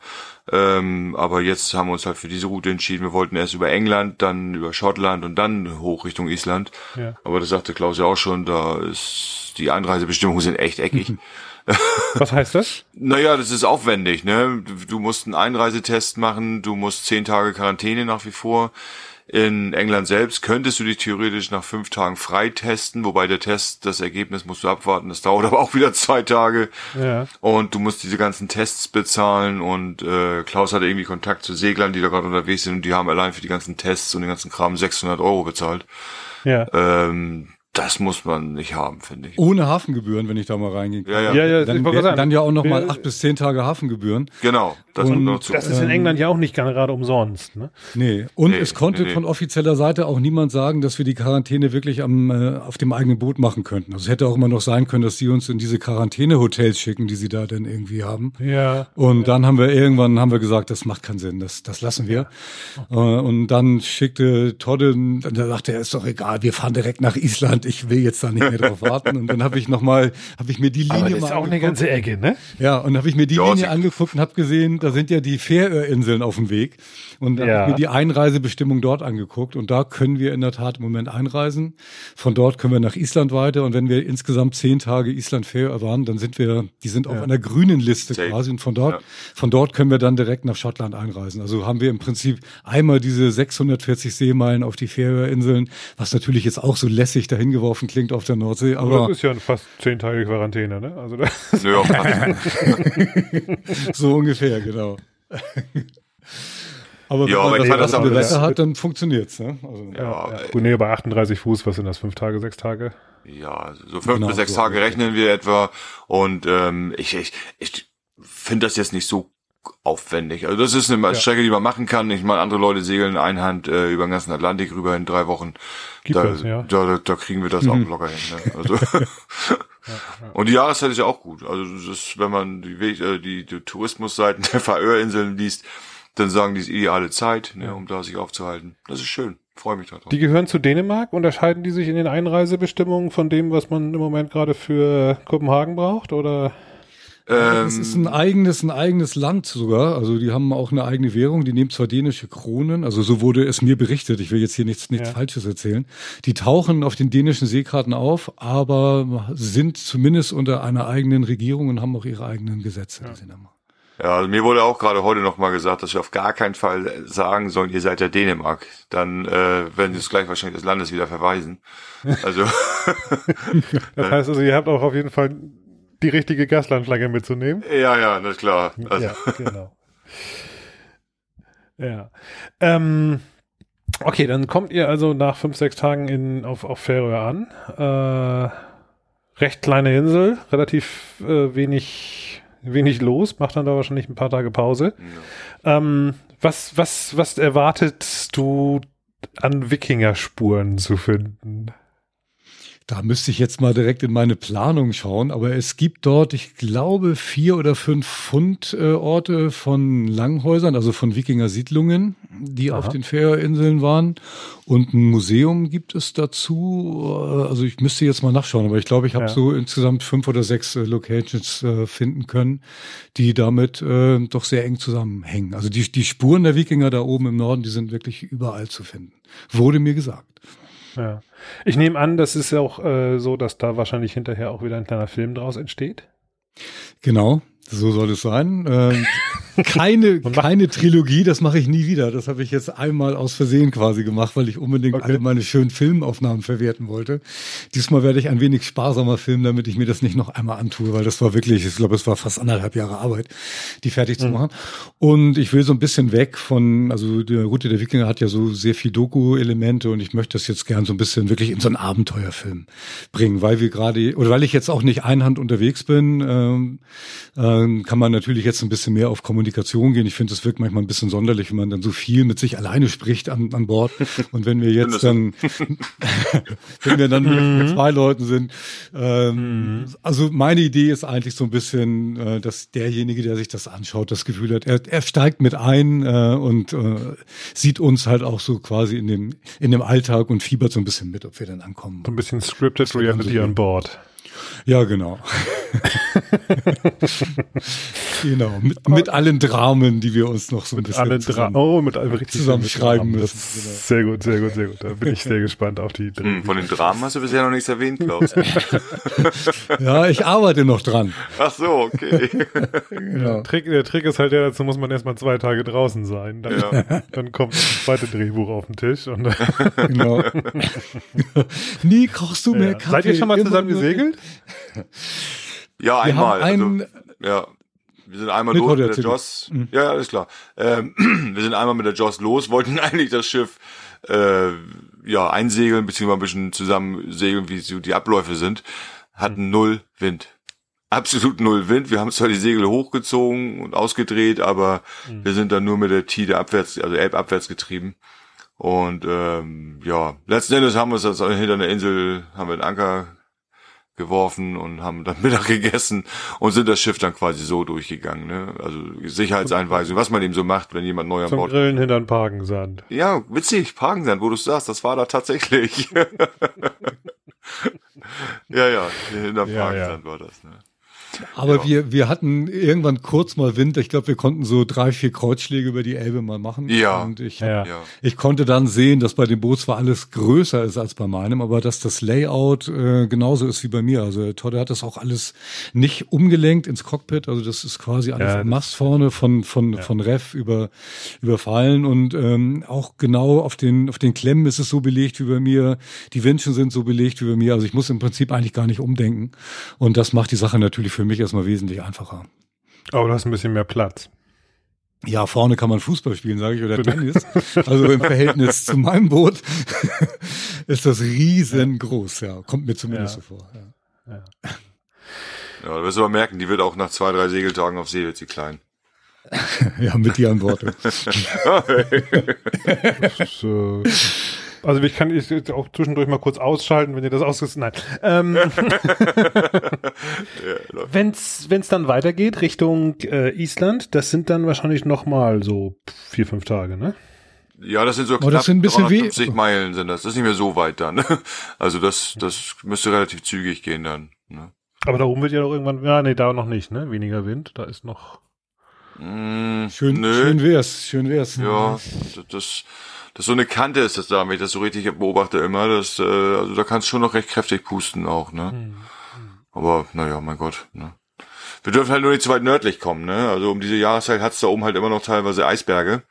Ähm, aber jetzt haben wir uns halt für diese Route entschieden. Wir wollten erst über England, dann über Schottland und dann hoch Richtung Island. Ja. Aber das sagte Klaus ja auch schon, da ist die Einreisebestimmungen sind echt eckig. Was heißt das? naja, das ist aufwendig, ne? Du musst einen Einreisetest machen, du musst zehn Tage Quarantäne nach wie vor. In England selbst könntest du dich theoretisch nach fünf Tagen freitesten, wobei der Test, das Ergebnis musst du abwarten, das dauert aber auch wieder zwei Tage. Ja. Und du musst diese ganzen Tests bezahlen und äh, Klaus hatte irgendwie Kontakt zu Seglern, die da gerade unterwegs sind und die haben allein für die ganzen Tests und den ganzen Kram 600 Euro bezahlt. Ja. Ähm, das muss man nicht haben, finde ich. Ohne Hafengebühren, wenn ich da mal reingehe. Ja, ja. ja, ja dann, sagen, dann ja auch noch mal acht bis zehn Tage Hafengebühren. Genau. Das, und, noch zu. das ist in England ja auch nicht gerade umsonst. Ne? Nee. Und nee, es konnte nee, nee. von offizieller Seite auch niemand sagen, dass wir die Quarantäne wirklich am, äh, auf dem eigenen Boot machen könnten. Also es hätte auch immer noch sein können, dass sie uns in diese Quarantänehotels schicken, die sie da denn irgendwie haben. Ja. Und ja. dann haben wir irgendwann haben wir gesagt, das macht keinen Sinn, das, das lassen wir. Okay. Äh, und dann schickte Todde, da dachte er, ist doch egal, wir fahren direkt nach Island ich will jetzt da nicht mehr drauf warten. Und dann habe ich noch mal, habe ich mir die Linie Aber das ist auch eine ganze Ecke, ne? Ja, und habe ich mir die ja, Linie angeguckt und habe gesehen, da sind ja die Färöerinseln auf dem Weg. Und dann ja. habe ich mir die Einreisebestimmung dort angeguckt. Und da können wir in der Tat im Moment einreisen. Von dort können wir nach Island weiter. Und wenn wir insgesamt zehn Tage Island Färöer waren, dann sind wir, die sind auf einer grünen Liste Safe. quasi. Und von dort, ja. von dort können wir dann direkt nach Schottland einreisen. Also haben wir im Prinzip einmal diese 640 Seemeilen auf die Färöerinseln, was natürlich jetzt auch so lässig dahin geworfen klingt auf der Nordsee. Aber das ist ja fast zehn Tage Quarantäne, ne? Also das so ungefähr, genau. Aber wenn ja, man das, das, das Wetter hat, dann funktioniert's. Ne? Also, ja, ja. Gut, nee, bei 38 Fuß, was sind das? Fünf Tage, sechs Tage? Ja, so fünf genau, bis sechs so Tage rechnen wir etwa. Und ähm, ich, ich, ich finde das jetzt nicht so aufwendig. Also das ist eine ja. Strecke, die man machen kann. Ich meine, andere Leute segeln einhand äh, über den ganzen Atlantik rüber in drei Wochen. Da, das, ja. da, da, da, kriegen wir das mhm. auch locker hin. Ne? Also ja, Und die Jahreszeit ist ja auch gut. Also das ist, wenn man die, äh, die, die Tourismusseiten der Färöerinseln liest, dann sagen die es ideale Zeit, ne, um da sich aufzuhalten. Das ist schön. Freue mich darauf. Die gehören zu Dänemark. Unterscheiden die sich in den Einreisebestimmungen von dem, was man im Moment gerade für Kopenhagen braucht, oder? das ist ein ähm, eigenes, ein eigenes Land sogar. Also die haben auch eine eigene Währung. Die nehmen zwar dänische Kronen, also so wurde es mir berichtet. Ich will jetzt hier nichts, nichts ja. Falsches erzählen. Die tauchen auf den dänischen Seekarten auf, aber sind zumindest unter einer eigenen Regierung und haben auch ihre eigenen Gesetze. Ja. Ja, also mir wurde auch gerade heute nochmal gesagt, dass wir auf gar keinen Fall sagen sollen, ihr seid ja Dänemark. Dann äh, werden sie es gleich wahrscheinlich des Landes wieder verweisen. Also das heißt also, ihr habt auch auf jeden Fall die richtige Gaslandflagge mitzunehmen. Ja, ja, das ist klar. Also. Ja, genau. ja. Ähm, okay, dann kommt ihr also nach fünf, sechs Tagen in, auf, auf Färöer an. Äh, recht kleine Insel, relativ äh, wenig wenig los, macht dann da wahrscheinlich ein paar Tage Pause. Ja. Ähm, was, was, was erwartest du an Wikinger-Spuren zu finden? Da müsste ich jetzt mal direkt in meine Planung schauen, aber es gibt dort, ich glaube, vier oder fünf Fundorte von Langhäusern, also von Wikinger-Siedlungen, die Aha. auf den Färöerinseln waren. Und ein Museum gibt es dazu. Also ich müsste jetzt mal nachschauen, aber ich glaube, ich habe ja. so insgesamt fünf oder sechs äh, Locations äh, finden können, die damit äh, doch sehr eng zusammenhängen. Also die, die Spuren der Wikinger da oben im Norden, die sind wirklich überall zu finden. Wurde mir gesagt. Ja. Ich nehme an, das ist ja auch äh, so, dass da wahrscheinlich hinterher auch wieder ein kleiner Film draus entsteht. Genau, so soll es sein. Ähm, keine, keine Trilogie, das mache ich nie wieder. Das habe ich jetzt einmal aus Versehen quasi gemacht, weil ich unbedingt okay. alle meine schönen Filmaufnahmen verwerten wollte. Diesmal werde ich ein wenig sparsamer filmen, damit ich mir das nicht noch einmal antue, weil das war wirklich, ich glaube, es war fast anderthalb Jahre Arbeit, die fertig mhm. zu machen. Und ich will so ein bisschen weg von, also die Route der Wikinger hat ja so sehr viel Doku-Elemente und ich möchte das jetzt gern so ein bisschen wirklich in so einen Abenteuerfilm bringen, weil wir gerade, oder weil ich jetzt auch nicht einhand unterwegs bin, ähm, ähm, kann man natürlich jetzt ein bisschen mehr auf Kommunikation Kommunikation gehen. Ich finde, es wirkt manchmal ein bisschen sonderlich, wenn man dann so viel mit sich alleine spricht an, an Bord. Und wenn wir jetzt dann, wenn wir dann mit mhm. zwei Leuten sind, ähm, mhm. also meine Idee ist eigentlich so ein bisschen, äh, dass derjenige, der sich das anschaut, das Gefühl hat, er, er steigt mit ein äh, und äh, sieht uns halt auch so quasi in dem in dem Alltag und fiebert so ein bisschen mit, ob wir dann ankommen. So ein bisschen scripted Reality an Bord. Ja, genau. genau, mit, mit, allen Dramen, die wir uns noch so ein mit bisschen zusammen, oh, mit allem richtig zusammenschreiben müssen. Genau. Sehr gut, sehr gut, sehr gut. Da bin ich sehr gespannt auf die Hm, von den Dramen hast du bisher noch nichts erwähnt, Klaus. ja, ich arbeite noch dran. Ach so, okay. genau. Trick, der Trick ist halt der, dazu muss man erstmal zwei Tage draußen sein. Dann, ja. dann kommt das zweite Drehbuch auf den Tisch. Und genau. Nie kochst du mehr Kaffee. Seid ihr schon mal zusammen gesegelt? Ja, einmal. Also, ja. Wir sind einmal los mit der Joss. Mhm. Ja, alles klar. Ähm, wir sind einmal mit der Joss los, wollten eigentlich das Schiff äh, ja einsegeln, beziehungsweise ein bisschen zusammen segeln, wie so die Abläufe sind. Hatten mhm. null Wind. Absolut null Wind. Wir haben zwar die Segel hochgezogen und ausgedreht, aber mhm. wir sind dann nur mit der Tide abwärts, also Elbabwärts getrieben. Und ähm, ja, letzten Endes haben wir uns das hinter einer Insel, haben wir einen Anker geworfen und haben dann Mittag gegessen und sind das Schiff dann quasi so durchgegangen. Ne? Also Sicherheitseinweisung, was man eben so macht, wenn jemand neu an Bord... Grillen hinter Parkensand. Ja, witzig, Parkensand, wo du sagst, das war da tatsächlich. ja, ja, hinter ja, Parkensand ja. war das. Ne? Aber ja. wir, wir hatten irgendwann kurz mal Wind. Ich glaube, wir konnten so drei, vier Kreuzschläge über die Elbe mal machen. Ja. Und ich, ja. ich konnte dann sehen, dass bei dem Boot zwar alles größer ist als bei meinem, aber dass das Layout äh, genauso ist wie bei mir. Also Todd hat das auch alles nicht umgelenkt ins Cockpit. Also das ist quasi alles ja, Mast vorne von, von, ja. von Ref über, überfallen und ähm, auch genau auf den, auf den Klemmen ist es so belegt wie bei mir. Die Windchen sind so belegt wie bei mir. Also ich muss im Prinzip eigentlich gar nicht umdenken. Und das macht die Sache natürlich für mich erstmal wesentlich einfacher. Aber du hast ein bisschen mehr Platz. Ja, vorne kann man Fußball spielen, sage ich, oder Tennis. Also im Verhältnis zu meinem Boot ist das riesengroß, ja. Kommt mir zumindest ja. so vor. Ja. Ja. ja, du wirst aber merken, die wird auch nach zwei, drei Segeltagen auf See wird sie klein. ja, mit dir an Bord. Also ich kann ich auch zwischendurch mal kurz ausschalten, wenn ihr das ausgesetzt. Nein. Ähm, wenn es dann weitergeht Richtung äh, Island, das sind dann wahrscheinlich noch mal so vier fünf Tage, ne? Ja, das sind so knapp das sind ein bisschen 350 wie Meilen sind das. Das ist nicht mehr so weit dann. Also das das müsste relativ zügig gehen dann. Ne? Aber da oben wird ja doch irgendwann, ja nee, da noch nicht, ne? Weniger Wind, da ist noch. Mm, schön, nö. schön wär's, schön wär's. Ja, das, das so eine Kante ist das da, wenn ich das so richtig beobachte immer. Das, äh, also da kannst du schon noch recht kräftig pusten auch, ne? Mhm. Aber naja, mein Gott, ne? Wir dürfen halt nur nicht zu weit nördlich kommen, ne? Also um diese Jahreszeit hat's da oben halt immer noch teilweise Eisberge.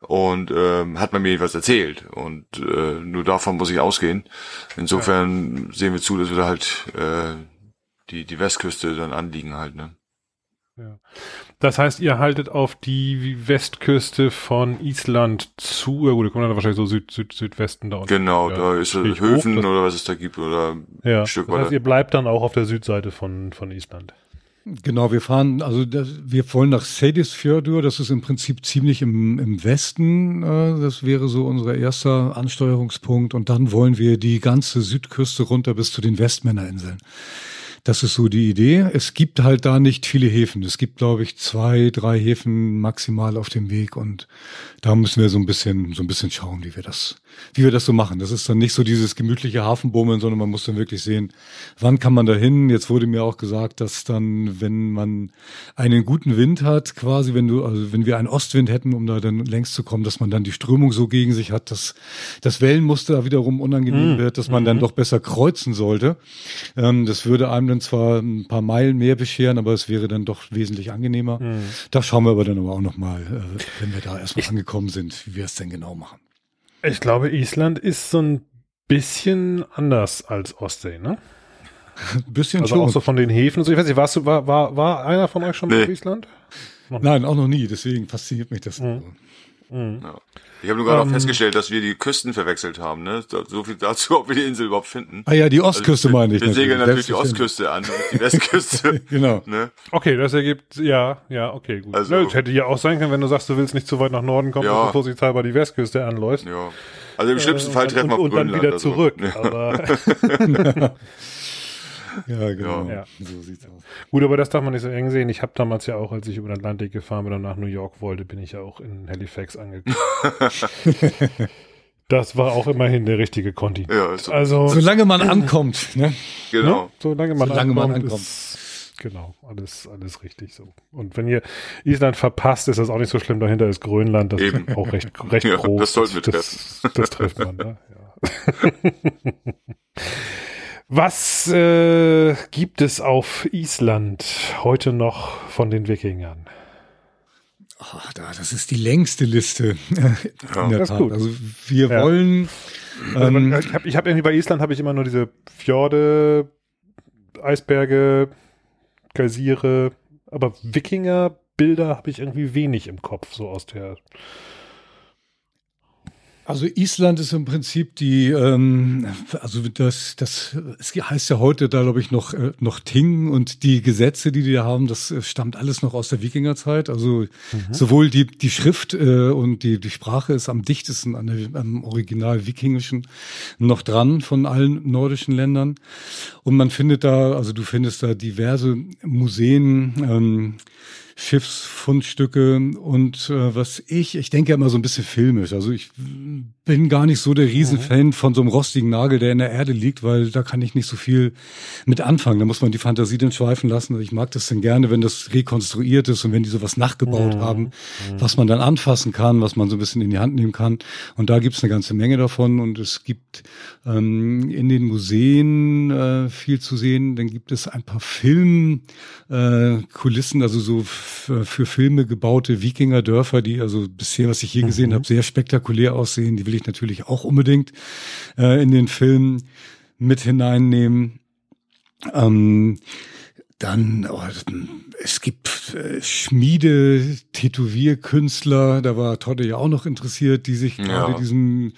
Und ähm, hat man mir jedenfalls erzählt. Und äh, nur davon muss ich ausgehen. Insofern ja. sehen wir zu, dass wir da halt äh, die, die Westküste dann anliegen halt, ne? Ja. Das heißt, ihr haltet auf die Westküste von Island zu. Ja gut, ihr kommt dann wahrscheinlich so Süd, Süd, Südwesten da unten. Genau, ja, da ist Höfen hoch, oder was es da gibt oder ja, ein Stück das heißt, ihr bleibt dann auch auf der Südseite von, von Island. Genau, wir fahren, also das, wir wollen nach Seyðisfjörður, das ist im Prinzip ziemlich im, im Westen, äh, das wäre so unser erster Ansteuerungspunkt und dann wollen wir die ganze Südküste runter bis zu den Westmännerinseln. Das ist so die Idee. Es gibt halt da nicht viele Häfen. Es gibt, glaube ich, zwei, drei Häfen maximal auf dem Weg und da müssen wir so ein bisschen, so ein bisschen schauen, wie wir das, wie wir das so machen. Das ist dann nicht so dieses gemütliche Hafenbummeln, sondern man muss dann wirklich sehen, wann kann man da hin. Jetzt wurde mir auch gesagt, dass dann, wenn man einen guten Wind hat, quasi, wenn du, also wenn wir einen Ostwind hätten, um da dann längs zu kommen, dass man dann die Strömung so gegen sich hat, dass das Wellenmuster wiederum unangenehm mhm. wird, dass man dann mhm. doch besser kreuzen sollte. Ähm, das würde einem dann können zwar ein paar Meilen mehr bescheren, aber es wäre dann doch wesentlich angenehmer. Mhm. Da schauen wir aber dann aber auch nochmal, äh, wenn wir da erstmal ich, angekommen sind, wie wir es denn genau machen. Ich glaube, Island ist so ein bisschen anders als Ostsee, ne? Ein bisschen also schon. auch so von den Häfen so. Ich weiß nicht, warst du, war, war, war einer von euch schon nee. auf Island? Nein, auch noch nie. Deswegen fasziniert mich das. Mhm. Mhm. Ja. Ich habe nur gerade um, auch ähm. festgestellt, dass wir die Küsten verwechselt haben. Ne? So viel dazu, ob wir die Insel überhaupt finden. Ah ja, die Ostküste also, meine ich. Wir segeln natürlich die Ostküste an, die Westküste. genau. Ne? Okay, das ergibt, ja, ja, okay, gut. Also, Nö, hätte ja auch sein können, wenn du sagst, du willst nicht zu weit nach Norden kommen, ja. bevor sich vorsichtshalber die Westküste anläuft. Ja. Also im schlimmsten äh, Fall treffen wir und, und dann wieder zurück. So. Aber Ja, genau. Ja. So sieht's aus. Gut, aber das darf man nicht so eng sehen. Ich habe damals ja auch, als ich über den Atlantik gefahren bin und nach New York wollte, bin ich ja auch in Halifax angekommen. das war auch immerhin der richtige Conti. Ja, also solange man ankommt, ne? Genau. Ne? Solange man solange ankommt. Man ankommt. Ist, genau, alles, alles richtig so. Und wenn ihr Island verpasst, ist das auch nicht so schlimm. Dahinter ist Grönland, das Eben. ist auch recht, recht ja, groß. Das sollten wir treffen. Das, das trifft man, ne? Ja. Was äh, gibt es auf Island heute noch von den Wikingern? Oh, da, das ist die längste Liste. Ja, der Tat. Gut. Also wir ja. wollen. Also, ähm, ich habe ich hab irgendwie bei Island habe ich immer nur diese Fjorde, Eisberge, Geysire, aber Wikinger-Bilder habe ich irgendwie wenig im Kopf, so aus der also Island ist im Prinzip die, ähm, also das, das, es heißt ja heute da glaube ich noch äh, noch Ting und die Gesetze, die die da haben, das äh, stammt alles noch aus der Wikingerzeit. Also mhm. sowohl die die Schrift äh, und die die Sprache ist am dichtesten an der, am Original Wikingischen noch dran von allen nordischen Ländern. Und man findet da, also du findest da diverse Museen. Ähm, Schiffsfundstücke und äh, was ich, ich denke immer so ein bisschen filmisch. Also ich bin gar nicht so der Riesenfan mhm. von so einem rostigen Nagel, der in der Erde liegt, weil da kann ich nicht so viel mit anfangen. Da muss man die Fantasie dann schweifen lassen. Ich mag das dann gerne, wenn das rekonstruiert ist und wenn die sowas nachgebaut mhm. haben, mhm. was man dann anfassen kann, was man so ein bisschen in die Hand nehmen kann. Und da gibt's eine ganze Menge davon und es gibt ähm, in den Museen äh, viel zu sehen. Dann gibt es ein paar Filmkulissen, äh, also so für, für Filme gebaute Wikingerdörfer, die also bisher, was ich hier gesehen mhm. habe, sehr spektakulär aussehen. Die will ich natürlich auch unbedingt äh, in den Film mit hineinnehmen. Ähm, dann, oh, es gibt äh, Schmiede, Tätowierkünstler, da war Todde ja auch noch interessiert, die sich ja. gerade diesem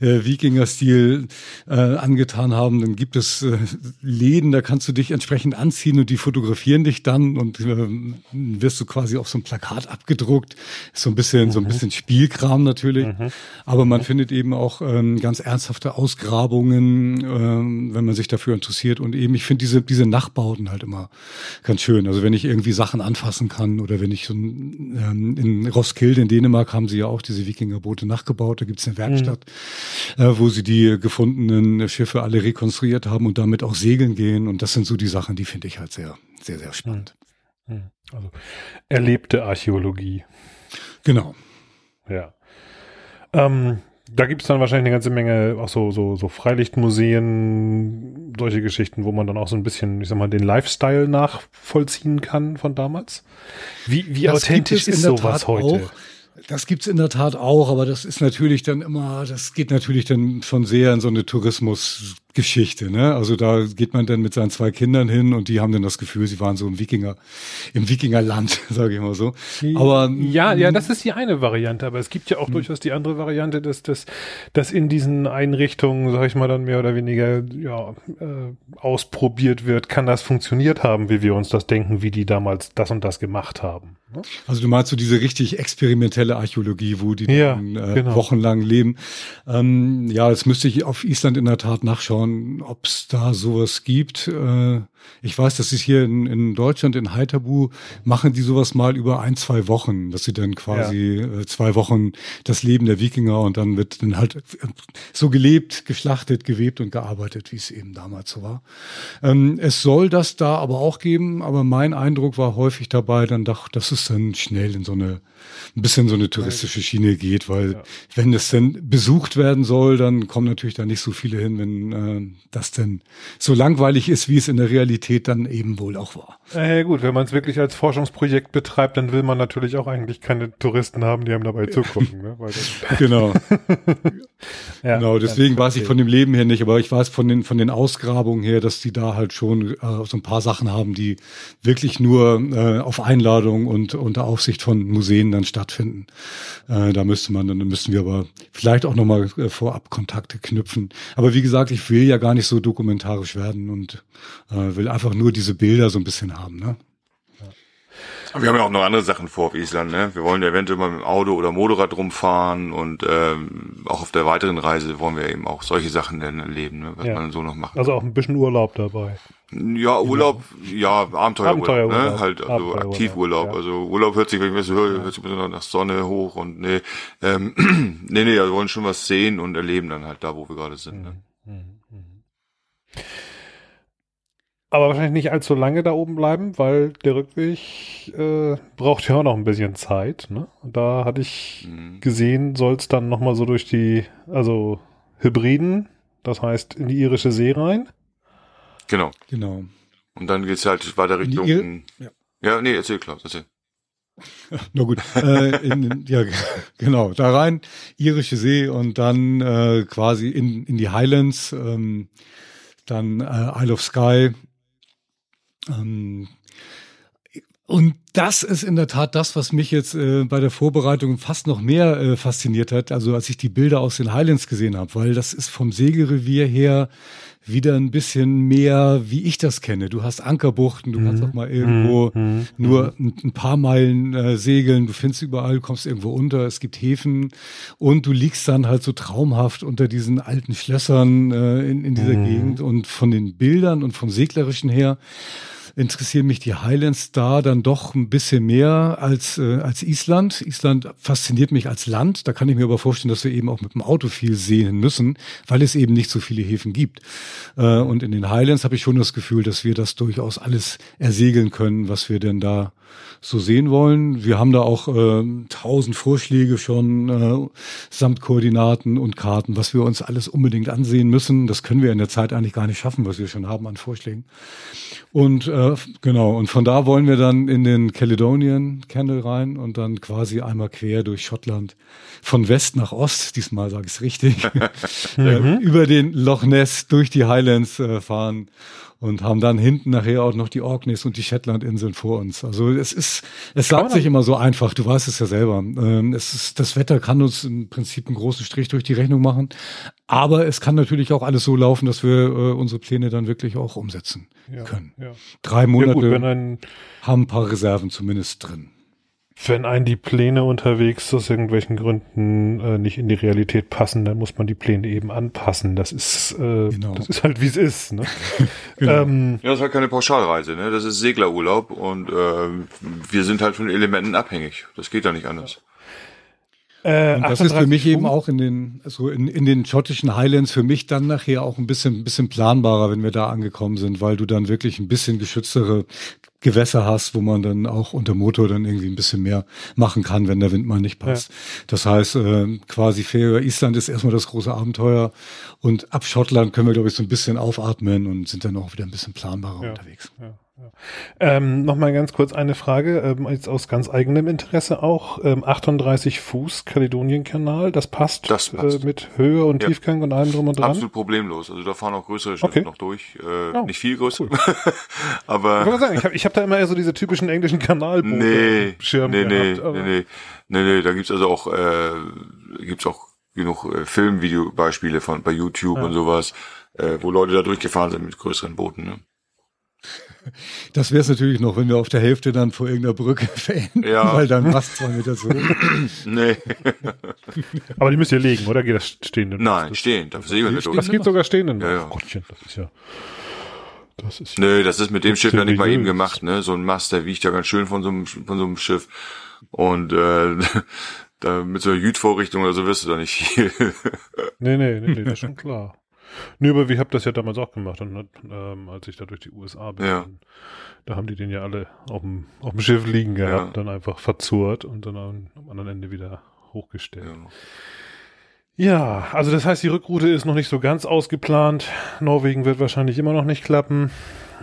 äh, Wikinger-Stil äh, angetan haben. Dann gibt es äh, Läden, da kannst du dich entsprechend anziehen und die fotografieren dich dann und äh, wirst du quasi auf so ein Plakat abgedruckt. Ist so ein bisschen, mhm. so ein mhm. bisschen Spielkram natürlich. Mhm. Aber man mhm. findet eben auch ähm, ganz ernsthafte Ausgrabungen, ähm, wenn man sich dafür interessiert. Und eben, ich finde diese, diese Nachbauten halt immer ganz schön. Also wenn ich irgendwie Sachen anfassen kann oder wenn ich so ähm, in Roskilde in Dänemark haben sie ja auch diese Wikingerboote nachgebaut. Da gibt's eine Werkstatt, mhm. äh, wo sie die gefundenen Schiffe alle rekonstruiert haben und damit auch segeln gehen. Und das sind so die Sachen, die finde ich halt sehr, sehr, sehr spannend. Mhm. mhm. Also erlebte Archäologie. Genau. Ja. Ähm, da gibt es dann wahrscheinlich eine ganze Menge auch so, so, so Freilichtmuseen, solche Geschichten, wo man dann auch so ein bisschen, ich sag mal, den Lifestyle nachvollziehen kann von damals. Wie, wie authentisch ist sowas Tat heute? Auch. Das gibt's in der Tat auch, aber das ist natürlich dann immer, das geht natürlich dann schon sehr in so eine Tourismus Geschichte, ne? Also da geht man dann mit seinen zwei Kindern hin und die haben dann das Gefühl, sie waren so im Wikinger, im Wikingerland, sage ich mal so. Aber ja, ja, das ist die eine Variante, aber es gibt ja auch hm. durchaus die andere Variante, dass dass, dass in diesen Einrichtungen, sag ich mal, dann mehr oder weniger ja, äh, ausprobiert wird, kann das funktioniert haben, wie wir uns das denken, wie die damals das und das gemacht haben. Ne? Also du meinst so diese richtig experimentelle Archäologie, wo die ja, dann, äh, genau. wochenlang leben. Ähm, ja, das müsste ich auf Island in der Tat nachschauen schauen, ob es da sowas gibt. Äh, ich weiß, dass sie hier in, in Deutschland, in Heiterbu, machen die sowas mal über ein, zwei Wochen, dass sie dann quasi ja. Äh, zwei Wochen das Leben der Wikinger und dann wird dann halt so gelebt, geschlachtet, gewebt und gearbeitet, wie es eben damals so war. Ähm, es soll das da aber auch geben, aber mein Eindruck war häufig dabei dann doch, dass es dann schnell in so eine, ein bisschen so eine touristische Schiene geht, weil ja. wenn es denn besucht werden soll, dann kommen natürlich da nicht so viele hin, wenn äh, das denn so langweilig ist, wie es in der Realität Realität dann eben wohl auch war. Ja, gut, wenn man es wirklich als Forschungsprojekt betreibt, dann will man natürlich auch eigentlich keine Touristen haben, die einem dabei zugucken. Ne? genau. ja, genau, deswegen weiß ich von dem Leben her nicht, aber ich weiß von den, von den Ausgrabungen her, dass die da halt schon äh, so ein paar Sachen haben, die wirklich nur äh, auf Einladung und unter Aufsicht von Museen dann stattfinden. Äh, da müsste man, dann müssten wir aber vielleicht auch nochmal äh, vorab Kontakte knüpfen. Aber wie gesagt, ich will ja gar nicht so dokumentarisch werden und äh, will einfach nur diese Bilder so ein bisschen haben. Ne? Aber wir haben ja auch noch andere Sachen vor auf Island. Ne? Wir wollen ja eventuell mal mit dem Auto oder Motorrad rumfahren und ähm, auch auf der weiteren Reise wollen wir eben auch solche Sachen dann erleben, ne? was ja. man so noch macht. Also auch ein bisschen Urlaub dabei. Ja, Urlaub, ja, Abenteuerurlaub, Abenteuerurlaub ne? halt also Aktivurlaub. Ja. Also Urlaub hört sich, wenn ich so höre, hört sich ein bisschen nach Sonne hoch und nee, ähm, nee, nee, wir wollen schon was sehen und erleben dann halt da, wo wir gerade sind. Ne? Mhm. Mhm. Aber wahrscheinlich nicht allzu lange da oben bleiben, weil der Rückweg äh, braucht ja auch noch ein bisschen Zeit. Ne? Und da hatte ich mhm. gesehen, soll es dann nochmal so durch die, also Hybriden, das heißt in die irische See rein. Genau. Genau. Und dann geht's halt weiter Richtung. Ir ja. ja, nee, erzähl Klaus, erzähl. Na gut, äh, in, ja, genau, da rein, irische See und dann äh, quasi in, in die Highlands, ähm, dann äh, Isle of Skye, ähm, und das ist in der Tat das, was mich jetzt äh, bei der Vorbereitung fast noch mehr äh, fasziniert hat, also als ich die Bilder aus den Highlands gesehen habe, weil das ist vom Segelrevier her wieder ein bisschen mehr, wie ich das kenne. Du hast Ankerbuchten, du mhm. kannst auch mal irgendwo mhm. mhm. nur ein, ein, paar Meilen äh, segeln, du findest überall, kommst irgendwo unter, es gibt Häfen und du liegst dann halt so traumhaft unter diesen alten Schlössern äh, in, in dieser mhm. Gegend und von den Bildern und vom Seglerischen her interessieren mich die Highlands da dann doch ein bisschen mehr als, äh, als Island. Island fasziniert mich als Land. Da kann ich mir aber vorstellen, dass wir eben auch mit dem Auto viel sehen müssen, weil es eben nicht so viele Häfen gibt. Äh, und in den Highlands habe ich schon das Gefühl, dass wir das durchaus alles ersegeln können, was wir denn da so sehen wollen. Wir haben da auch äh, tausend Vorschläge schon äh, samt Koordinaten und Karten, was wir uns alles unbedingt ansehen müssen. Das können wir in der Zeit eigentlich gar nicht schaffen, was wir schon haben an Vorschlägen. Und äh, genau, und von da wollen wir dann in den Caledonian Canal rein und dann quasi einmal quer durch Schottland. Von West nach Ost, diesmal sage ich es richtig, äh, über den Loch Ness durch die Highlands äh, fahren und haben dann hinten nachher auch noch die Orkneys und die Shetlandinseln vor uns. Also es ist, es sagt sich immer so einfach, du weißt es ja selber. Ähm, es ist, das Wetter kann uns im Prinzip einen großen Strich durch die Rechnung machen, aber es kann natürlich auch alles so laufen, dass wir äh, unsere Pläne dann wirklich auch umsetzen ja, können. Ja. Drei Monate ja gut, haben ein paar Reserven zumindest drin wenn einen die Pläne unterwegs aus irgendwelchen Gründen äh, nicht in die Realität passen, dann muss man die Pläne eben anpassen. Das ist, äh, genau. das ist halt wie es ist. Ne? genau. ähm, ja, das ist halt keine Pauschalreise, ne? Das ist Seglerurlaub und äh, wir sind halt von Elementen abhängig. Das geht ja nicht anders. Äh, und das ist für mich Stunden? eben auch in den, also in, in den schottischen Highlands für mich dann nachher auch ein bisschen, ein bisschen planbarer, wenn wir da angekommen sind, weil du dann wirklich ein bisschen geschütztere Gewässer hast, wo man dann auch unter Motor dann irgendwie ein bisschen mehr machen kann, wenn der Wind mal nicht passt. Ja. Das heißt, äh, quasi Färöer Island ist erstmal das große Abenteuer und ab Schottland können wir, glaube ich, so ein bisschen aufatmen und sind dann auch wieder ein bisschen planbarer ja. unterwegs. Ja. Ähm, Nochmal ganz kurz eine Frage, ähm, jetzt aus ganz eigenem Interesse auch. Ähm, 38 Fuß Kaledonienkanal, das passt, Das passt. Äh, mit Höhe und Ja. Tiefgang und allem drum und dran? Absolut problemlos. Also da fahren auch größere Schiffe Okay. noch durch. Äh, Oh, nicht viel größer. cool. Ich aber wollte sagen, ich habe ich hab da immer eher so diese typischen englischen Kanalboote nee, Schirm nee, nee, gehabt. aber- nee, nee, nee, nee, da gibt's also auch, äh, gibt's auch genug äh, Filmvideobeispiele von bei YouTube Ja. und sowas, äh, wo Leute da durchgefahren sind mit größeren Booten. Ne? Das wäre es natürlich noch, wenn wir auf der Hälfte dann vor irgendeiner Brücke verenden, Ja. weil dann Mast zwei Meter so. Nee, Aber die müsst ihr legen, oder? Geht das stehenden? nein, Das, stehen, da segeln wir durch. das geht sogar stehenden. Ja, ja. Oh Gottchen, das ist ja. Das ist Nö, das ist mit dem Schiff ja nicht mal eben gemacht, ne? So ein Mast, der wiegt ja ganz schön von so einem, von so einem Schiff. Und äh, da mit so einer Jütvorrichtung oder so wirst du da nicht viel. Nee, nee, nee, nee, das ist schon klar. Nee, aber wir haben das ja damals auch gemacht, und, ähm, als ich da durch die USA bin. Ja. Da haben die den ja alle auf dem, auf dem Schiff liegen gehabt, Ja. dann einfach verzurrt und dann am, am anderen Ende wieder hochgestellt. Ja. Ja, also das heißt, die Rückroute ist noch nicht so ganz ausgeplant. Norwegen wird wahrscheinlich immer noch nicht klappen,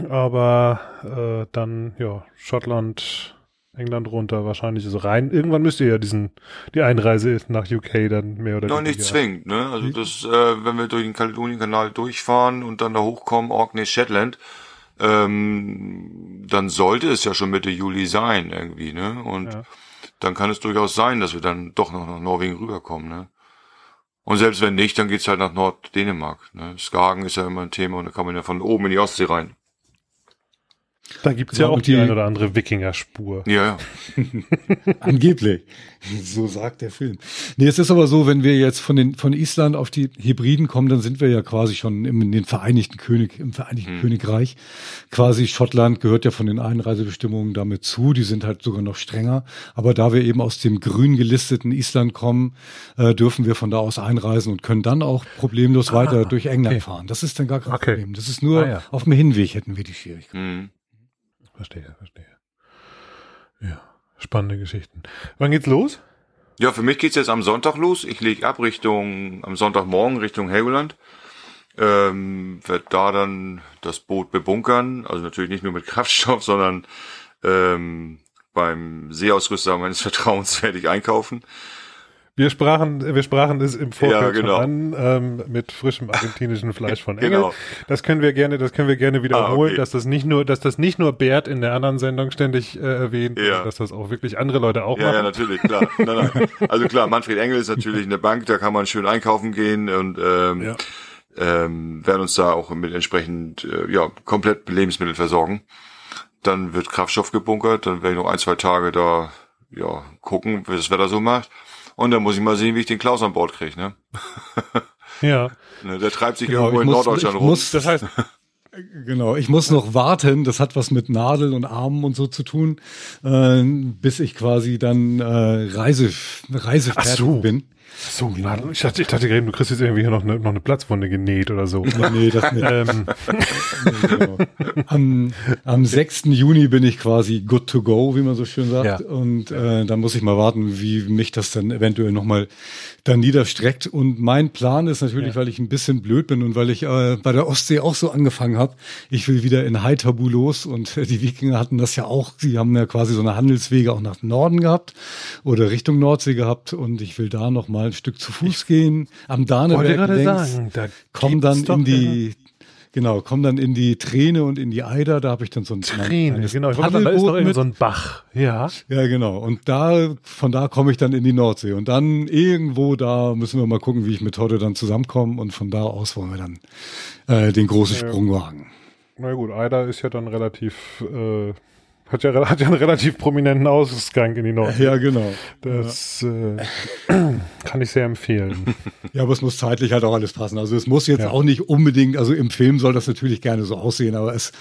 aber äh, dann ja Schottland, England runter, wahrscheinlich so rein. Irgendwann müsst ihr ja diesen die Einreise nach UK dann mehr oder Noch weniger. nicht zwingend, ne? Also das, äh, wenn wir durch den Kaledonienkanal durchfahren und dann da hochkommen, Orkney, Shetland, ähm, dann sollte es ja schon Mitte Juli sein irgendwie, ne? Und Ja. dann kann es durchaus sein, dass wir dann doch noch nach Norwegen rüberkommen, ne? Und selbst wenn nicht, dann geht's halt nach Norddänemark. Ne? Skagen ist ja immer ein Thema und da kann man ja von oben in die Ostsee rein. Da gibt's ja Genau, auch die die- ein oder andere Wikinger-Spur. Ja, ja. Angeblich. So sagt der Film. Nee, es ist aber so, wenn wir jetzt von den, von Island auf die Hebriden kommen, dann sind wir ja quasi schon im, in den Vereinigten König, im Vereinigten Hm. Königreich. Quasi Schottland gehört ja von den Einreisebestimmungen damit zu. Die sind halt sogar noch strenger. Aber da wir eben aus dem grün gelisteten Island kommen, äh, dürfen wir von da aus einreisen und können dann auch problemlos weiter durch England okay. fahren. Das ist dann gar kein Okay. Problem. Das ist nur Ah, ja. auf dem Hinweg hätten wir die Schwierigkeit. Mhm. Verstehe, verstehe. Ja, spannende Geschichten. Wann geht's los? Ja, für mich geht's jetzt am Sonntag los. Ich lege ab Richtung, am Sonntagmorgen Richtung Helgoland. Ähm, werd da dann das Boot bebunkern. Also natürlich nicht nur mit Kraftstoff, sondern ähm, beim Seeausrüster meines Vertrauens werde ich einkaufen. Wir sprachen, wir sprachen es im Vorfeld Ja, genau. an, ähm, mit frischem argentinischen Fleisch von Engel. Genau. Das können wir gerne, das können wir gerne wiederholen, Ah, okay. dass das nicht nur, dass das nicht nur Bert in der anderen Sendung ständig äh, erwähnt, Ja. dass das auch wirklich andere Leute auch Ja, ja, machen. natürlich, klar. Nein, nein. Also klar, Manfred Engel ist natürlich eine Bank, da kann man schön einkaufen gehen und ähm, Ja. ähm, werden uns da auch mit entsprechend äh, ja komplett Lebensmittel versorgen. Dann wird Kraftstoff gebunkert, dann werde ich noch ein, zwei Tage da ja gucken, wie das Wetter so macht. Und dann muss ich mal sehen, wie ich den Klaus an Bord kriege. Ne? ja. Ne, Der treibt sich Genau, irgendwo in muss- Norddeutschland ich rum. muss- Das heißt, Genau, ich muss noch warten, das hat was mit Nadeln und Armen und so zu tun, äh, bis ich quasi dann äh, Reise, reisefertig so. bin. So, Nadel, ich dachte, ich dachte gerade, du kriegst jetzt irgendwie hier noch eine, noch eine Platzwunde genäht oder so. Nee, das nicht. ähm, Nee, genau. am, am 6. Juni bin ich quasi good to go, wie man so schön sagt. Ja. Und äh, dann muss ich mal warten, wie mich das dann eventuell nochmal dann niederstreckt. Und mein Plan ist natürlich, Ja. weil ich ein bisschen blöd bin und weil ich äh, bei der Ostsee auch so angefangen habe, ich will wieder in High Tabu los. Und äh, die Wikinger hatten das ja auch, sie haben ja quasi so eine Handelswege auch nach Norden gehabt oder Richtung Nordsee gehabt. Und ich will da noch mal ein Stück zu Fuß gehen, am gerade längs sagen, da komm dann in die, genau, komm dann in die Träne und in die Eider, da habe ich dann so ein Träne, genau. Ich wollte da ist mit. so ein Bach. Ja. Ja, genau. Und da, von da komme ich dann in die Nordsee. Und dann irgendwo da müssen wir mal gucken, wie ich mit Totte dann zusammenkomme. Und von da aus wollen wir dann äh, den großen Sprung wagen. Na gut, Eider ist ja dann relativ, äh, hat ja, hat ja einen relativ prominenten Ausgang in die Nordsee. Ja, genau. Das äh, kann ich sehr empfehlen. Ja, aber es muss zeitlich halt auch alles passen. Also es muss jetzt Ja. auch nicht unbedingt, also im Film soll das natürlich gerne so aussehen, aber es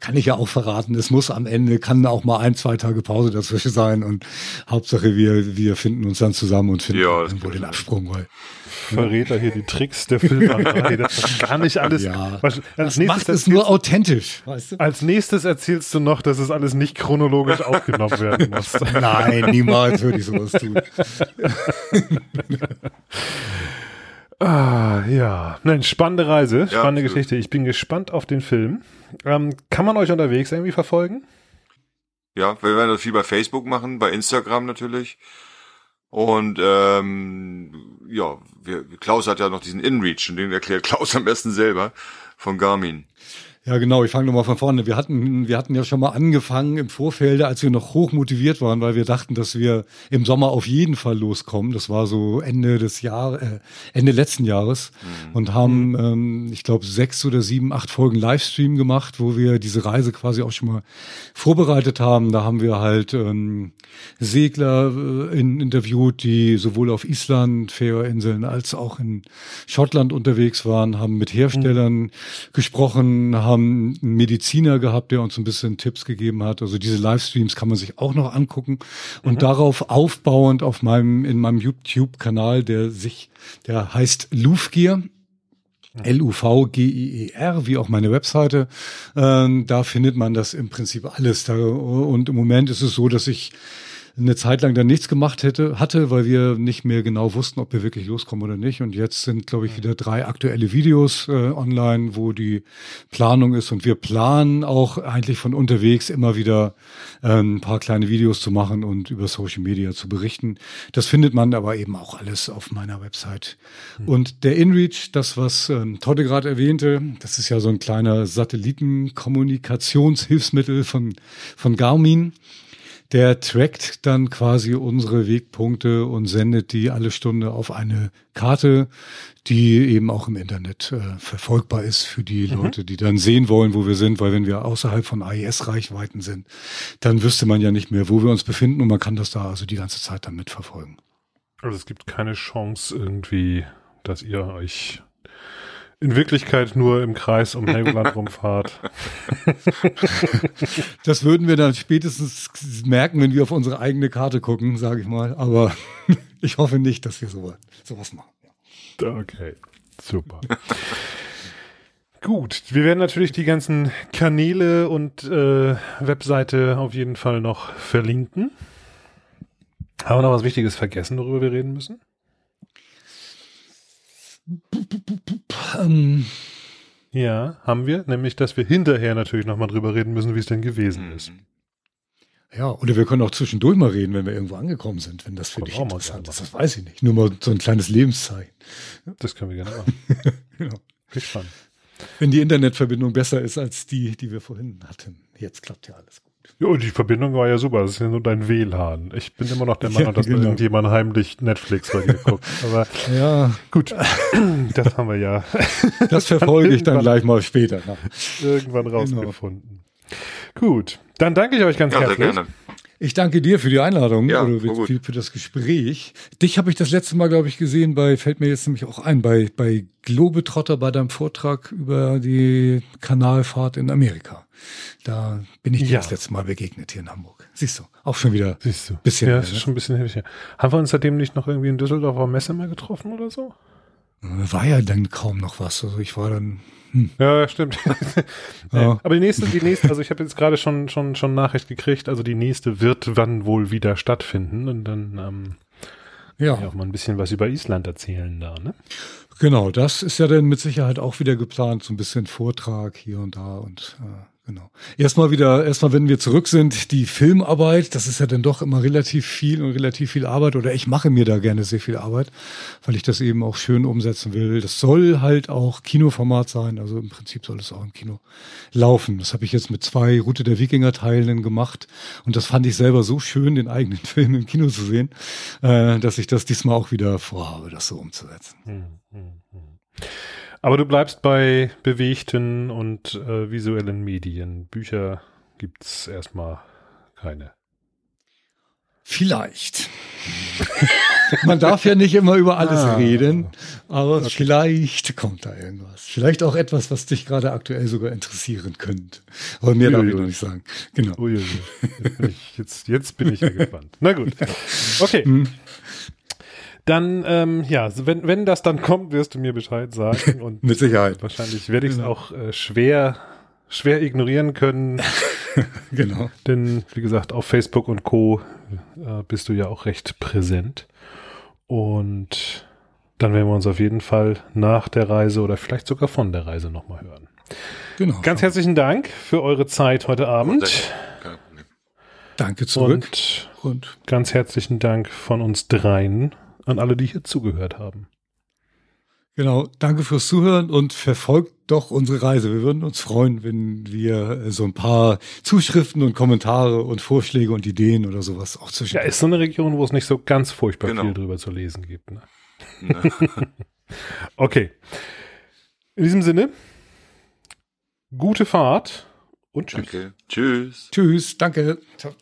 kann ich ja auch verraten. Es muss am Ende, kann auch mal ein, zwei Tage Pause dazwischen sein und Hauptsache wir, wir finden uns dann zusammen und finden Ja, irgendwo den. Absprung, weil Verrät er hier die Tricks der Filmerei. Das ist gar nicht alles. Ja. Was, als, das nächstes macht es nur authentisch, weißt du? als nächstes erzählst du noch, dass es alles nicht chronologisch aufgenommen werden muss. Nein, niemals würde ich sowas tun. Ah, ja. Nein, spannende Reise, spannende absolut. Geschichte. Ich bin gespannt auf den Film. Ähm, kann man euch unterwegs irgendwie verfolgen? Ja, wir werden das viel bei Facebook machen, bei Instagram natürlich. Und ähm, ja, wir, Klaus hat ja noch diesen InReach und den erklärt Klaus am besten selber von Garmin. Ja, genau. Ich fange nochmal von vorne. Wir hatten, wir hatten ja schon mal angefangen im Vorfeld, als wir noch hoch motiviert waren, weil wir dachten, dass wir im Sommer auf jeden Fall loskommen. Das war so Ende des Jahres, äh, Ende letzten Jahres und haben, ähm, ich glaube, sechs oder sieben, acht Folgen Livestream gemacht, wo wir diese Reise quasi auch schon mal vorbereitet haben. Da haben wir halt ähm, Segler äh, in, interviewt, die sowohl auf Island, Färöerinseln als auch in Schottland unterwegs waren, haben mit Herstellern gesprochen, haben einen Mediziner gehabt, der uns ein bisschen Tipps gegeben hat. Also diese Livestreams kann man sich auch noch angucken und darauf aufbauend auf meinem in meinem YouTube-Kanal, der sich, der heißt Lufgear. L-U-V-G-I-E-R, wie auch meine Webseite. Ähm, da findet man das im Prinzip alles. Da, und im Moment ist es so, dass ich eine Zeit lang dann nichts gemacht hätte, hatte, weil wir nicht mehr genau wussten, ob wir wirklich loskommen oder nicht. Und jetzt sind, glaube ich, wieder drei aktuelle Videos äh, online, wo die Planung ist. Und wir planen auch eigentlich von unterwegs immer wieder äh, ein paar kleine Videos zu machen und über Social Media zu berichten. Das findet man aber eben auch alles auf meiner Website. Und der InReach, das, was ähm, Todde gerade erwähnte, das ist ja so ein kleiner Satellitenkommunikationshilfsmittel von, von Garmin. Der trackt dann quasi unsere Wegpunkte und sendet die alle Stunde auf eine Karte, die eben auch im Internet äh, verfolgbar ist für die Leute, die dann sehen wollen, wo wir sind, weil wenn wir außerhalb von AIS-Reichweiten sind, dann wüsste man ja nicht mehr, wo wir uns befinden. Und man kann das da also die ganze Zeit dann mitverfolgen. Also es gibt keine Chance irgendwie, dass ihr euch in Wirklichkeit nur im Kreis um Helgoland rumfahrt. Das würden wir dann spätestens merken, wenn wir auf unsere eigene Karte gucken, sage ich mal. Aber ich hoffe nicht, dass wir sowas, sowas machen. Okay, super. Gut, wir werden natürlich die ganzen Kanäle und äh, Webseite auf jeden Fall noch verlinken. Haben wir noch was Wichtiges vergessen, worüber wir reden müssen? Ähm, Ja, haben wir. Nämlich, dass wir hinterher natürlich nochmal drüber reden müssen, wie es denn gewesen ist. ja, oder wir können auch zwischendurch mal reden, wenn wir irgendwo angekommen sind, wenn das für Kann dich auch mal interessant ist. Das weiß ich nicht. Nur mal so ein kleines Lebenszeichen. Das können wir gerne machen. Genau. Bin. Wenn die Internetverbindung besser ist als die, die wir vorhin hatten. Jetzt klappt ja alles gut. Jo, die Verbindung war ja super. Das ist ja nur dein WLAN. Ich bin immer noch der Meinung, Ja, dass genau. irgendjemand heimlich Netflix bei dir guckt. Aber Ja, gut, das haben wir ja das verfolge ich dann gleich mal später. nach. irgendwann rausgefunden. Gut, dann danke ich euch ganz Ja, sehr herzlich. gerne. Ich danke dir für die Einladung Ja, oder für, für das Gespräch. Dich habe ich das letzte Mal, glaube ich, gesehen bei, fällt mir jetzt nämlich auch ein, bei, bei Globetrotter bei deinem Vortrag über die Kanalfahrt in Amerika. Da bin ich dir Ja. das letzte Mal begegnet hier in Hamburg. Siehst du, auch schon wieder. Siehst du. Bisschen ja, das ist ne? schon ein bisschen her. Haben wir uns seitdem nicht noch irgendwie in Düsseldorf auf Messe mal getroffen oder so? War ja dann kaum noch was. Also ich war dann, Ja, stimmt. Ja. Aber die nächste, die nächste, also ich habe jetzt gerade schon, schon, schon Nachricht gekriegt, also die nächste wird wann wohl wieder stattfinden und dann ähm, ja, ja auch mal ein bisschen was über Island erzählen da, ne? genau. Das ist ja dann mit Sicherheit auch wieder geplant, so ein bisschen Vortrag hier und da und äh, genau. Erstmal wieder, erstmal, wenn wir zurück sind, die Filmarbeit, das ist ja dann doch immer relativ viel und relativ viel Arbeit oder ich mache mir da gerne sehr viel Arbeit, weil ich das eben auch schön umsetzen will. Das soll halt auch Kinoformat sein, also im Prinzip soll es auch im Kino laufen. Das habe ich jetzt mit zwei Route der Wikinger Teilen gemacht und das fand ich selber so schön, den eigenen Film im Kino zu sehen, äh, dass ich das diesmal auch wieder vorhabe, das so umzusetzen. Aber du bleibst bei bewegten und äh, visuellen Medien. Bücher gibt's erstmal keine. Vielleicht. Man darf ja nicht immer über alles Ah. reden, aber vielleicht kommt da irgendwas. Vielleicht auch etwas, was dich gerade aktuell sogar interessieren könnte. Aber mehr darf ich noch nicht sagen. Genau. Uiuiui. Jetzt bin ich, jetzt, jetzt bin ich ja gespannt. Na gut. Okay. Dann, ähm, ja, wenn, wenn das dann kommt, wirst du mir Bescheid sagen. Und Mit Sicherheit. wahrscheinlich werde ich es Genau. auch äh, schwer, schwer ignorieren können. Genau. Denn, wie gesagt, auf Facebook und Co. Äh, bist du ja auch recht präsent. Und dann werden wir uns auf jeden Fall nach der Reise oder vielleicht sogar von der Reise nochmal hören. Genau. Ganz herzlichen Dank für eure Zeit heute Abend. Danke zurück. Und, und ganz herzlichen Dank von uns dreien an alle, die hier zugehört haben. Genau, danke fürs Zuhören und verfolgt doch unsere Reise. Wir würden uns freuen, wenn wir äh, so ein paar Zuschriften und Kommentare und Vorschläge und Ideen oder sowas auch zwischen. Ja, ist so eine Region, wo es nicht so ganz furchtbar genau. viel drüber zu lesen gibt. Ne? okay. In diesem Sinne, gute Fahrt und tschüss. Danke. Tschüss. Tschüss, danke. Ciao.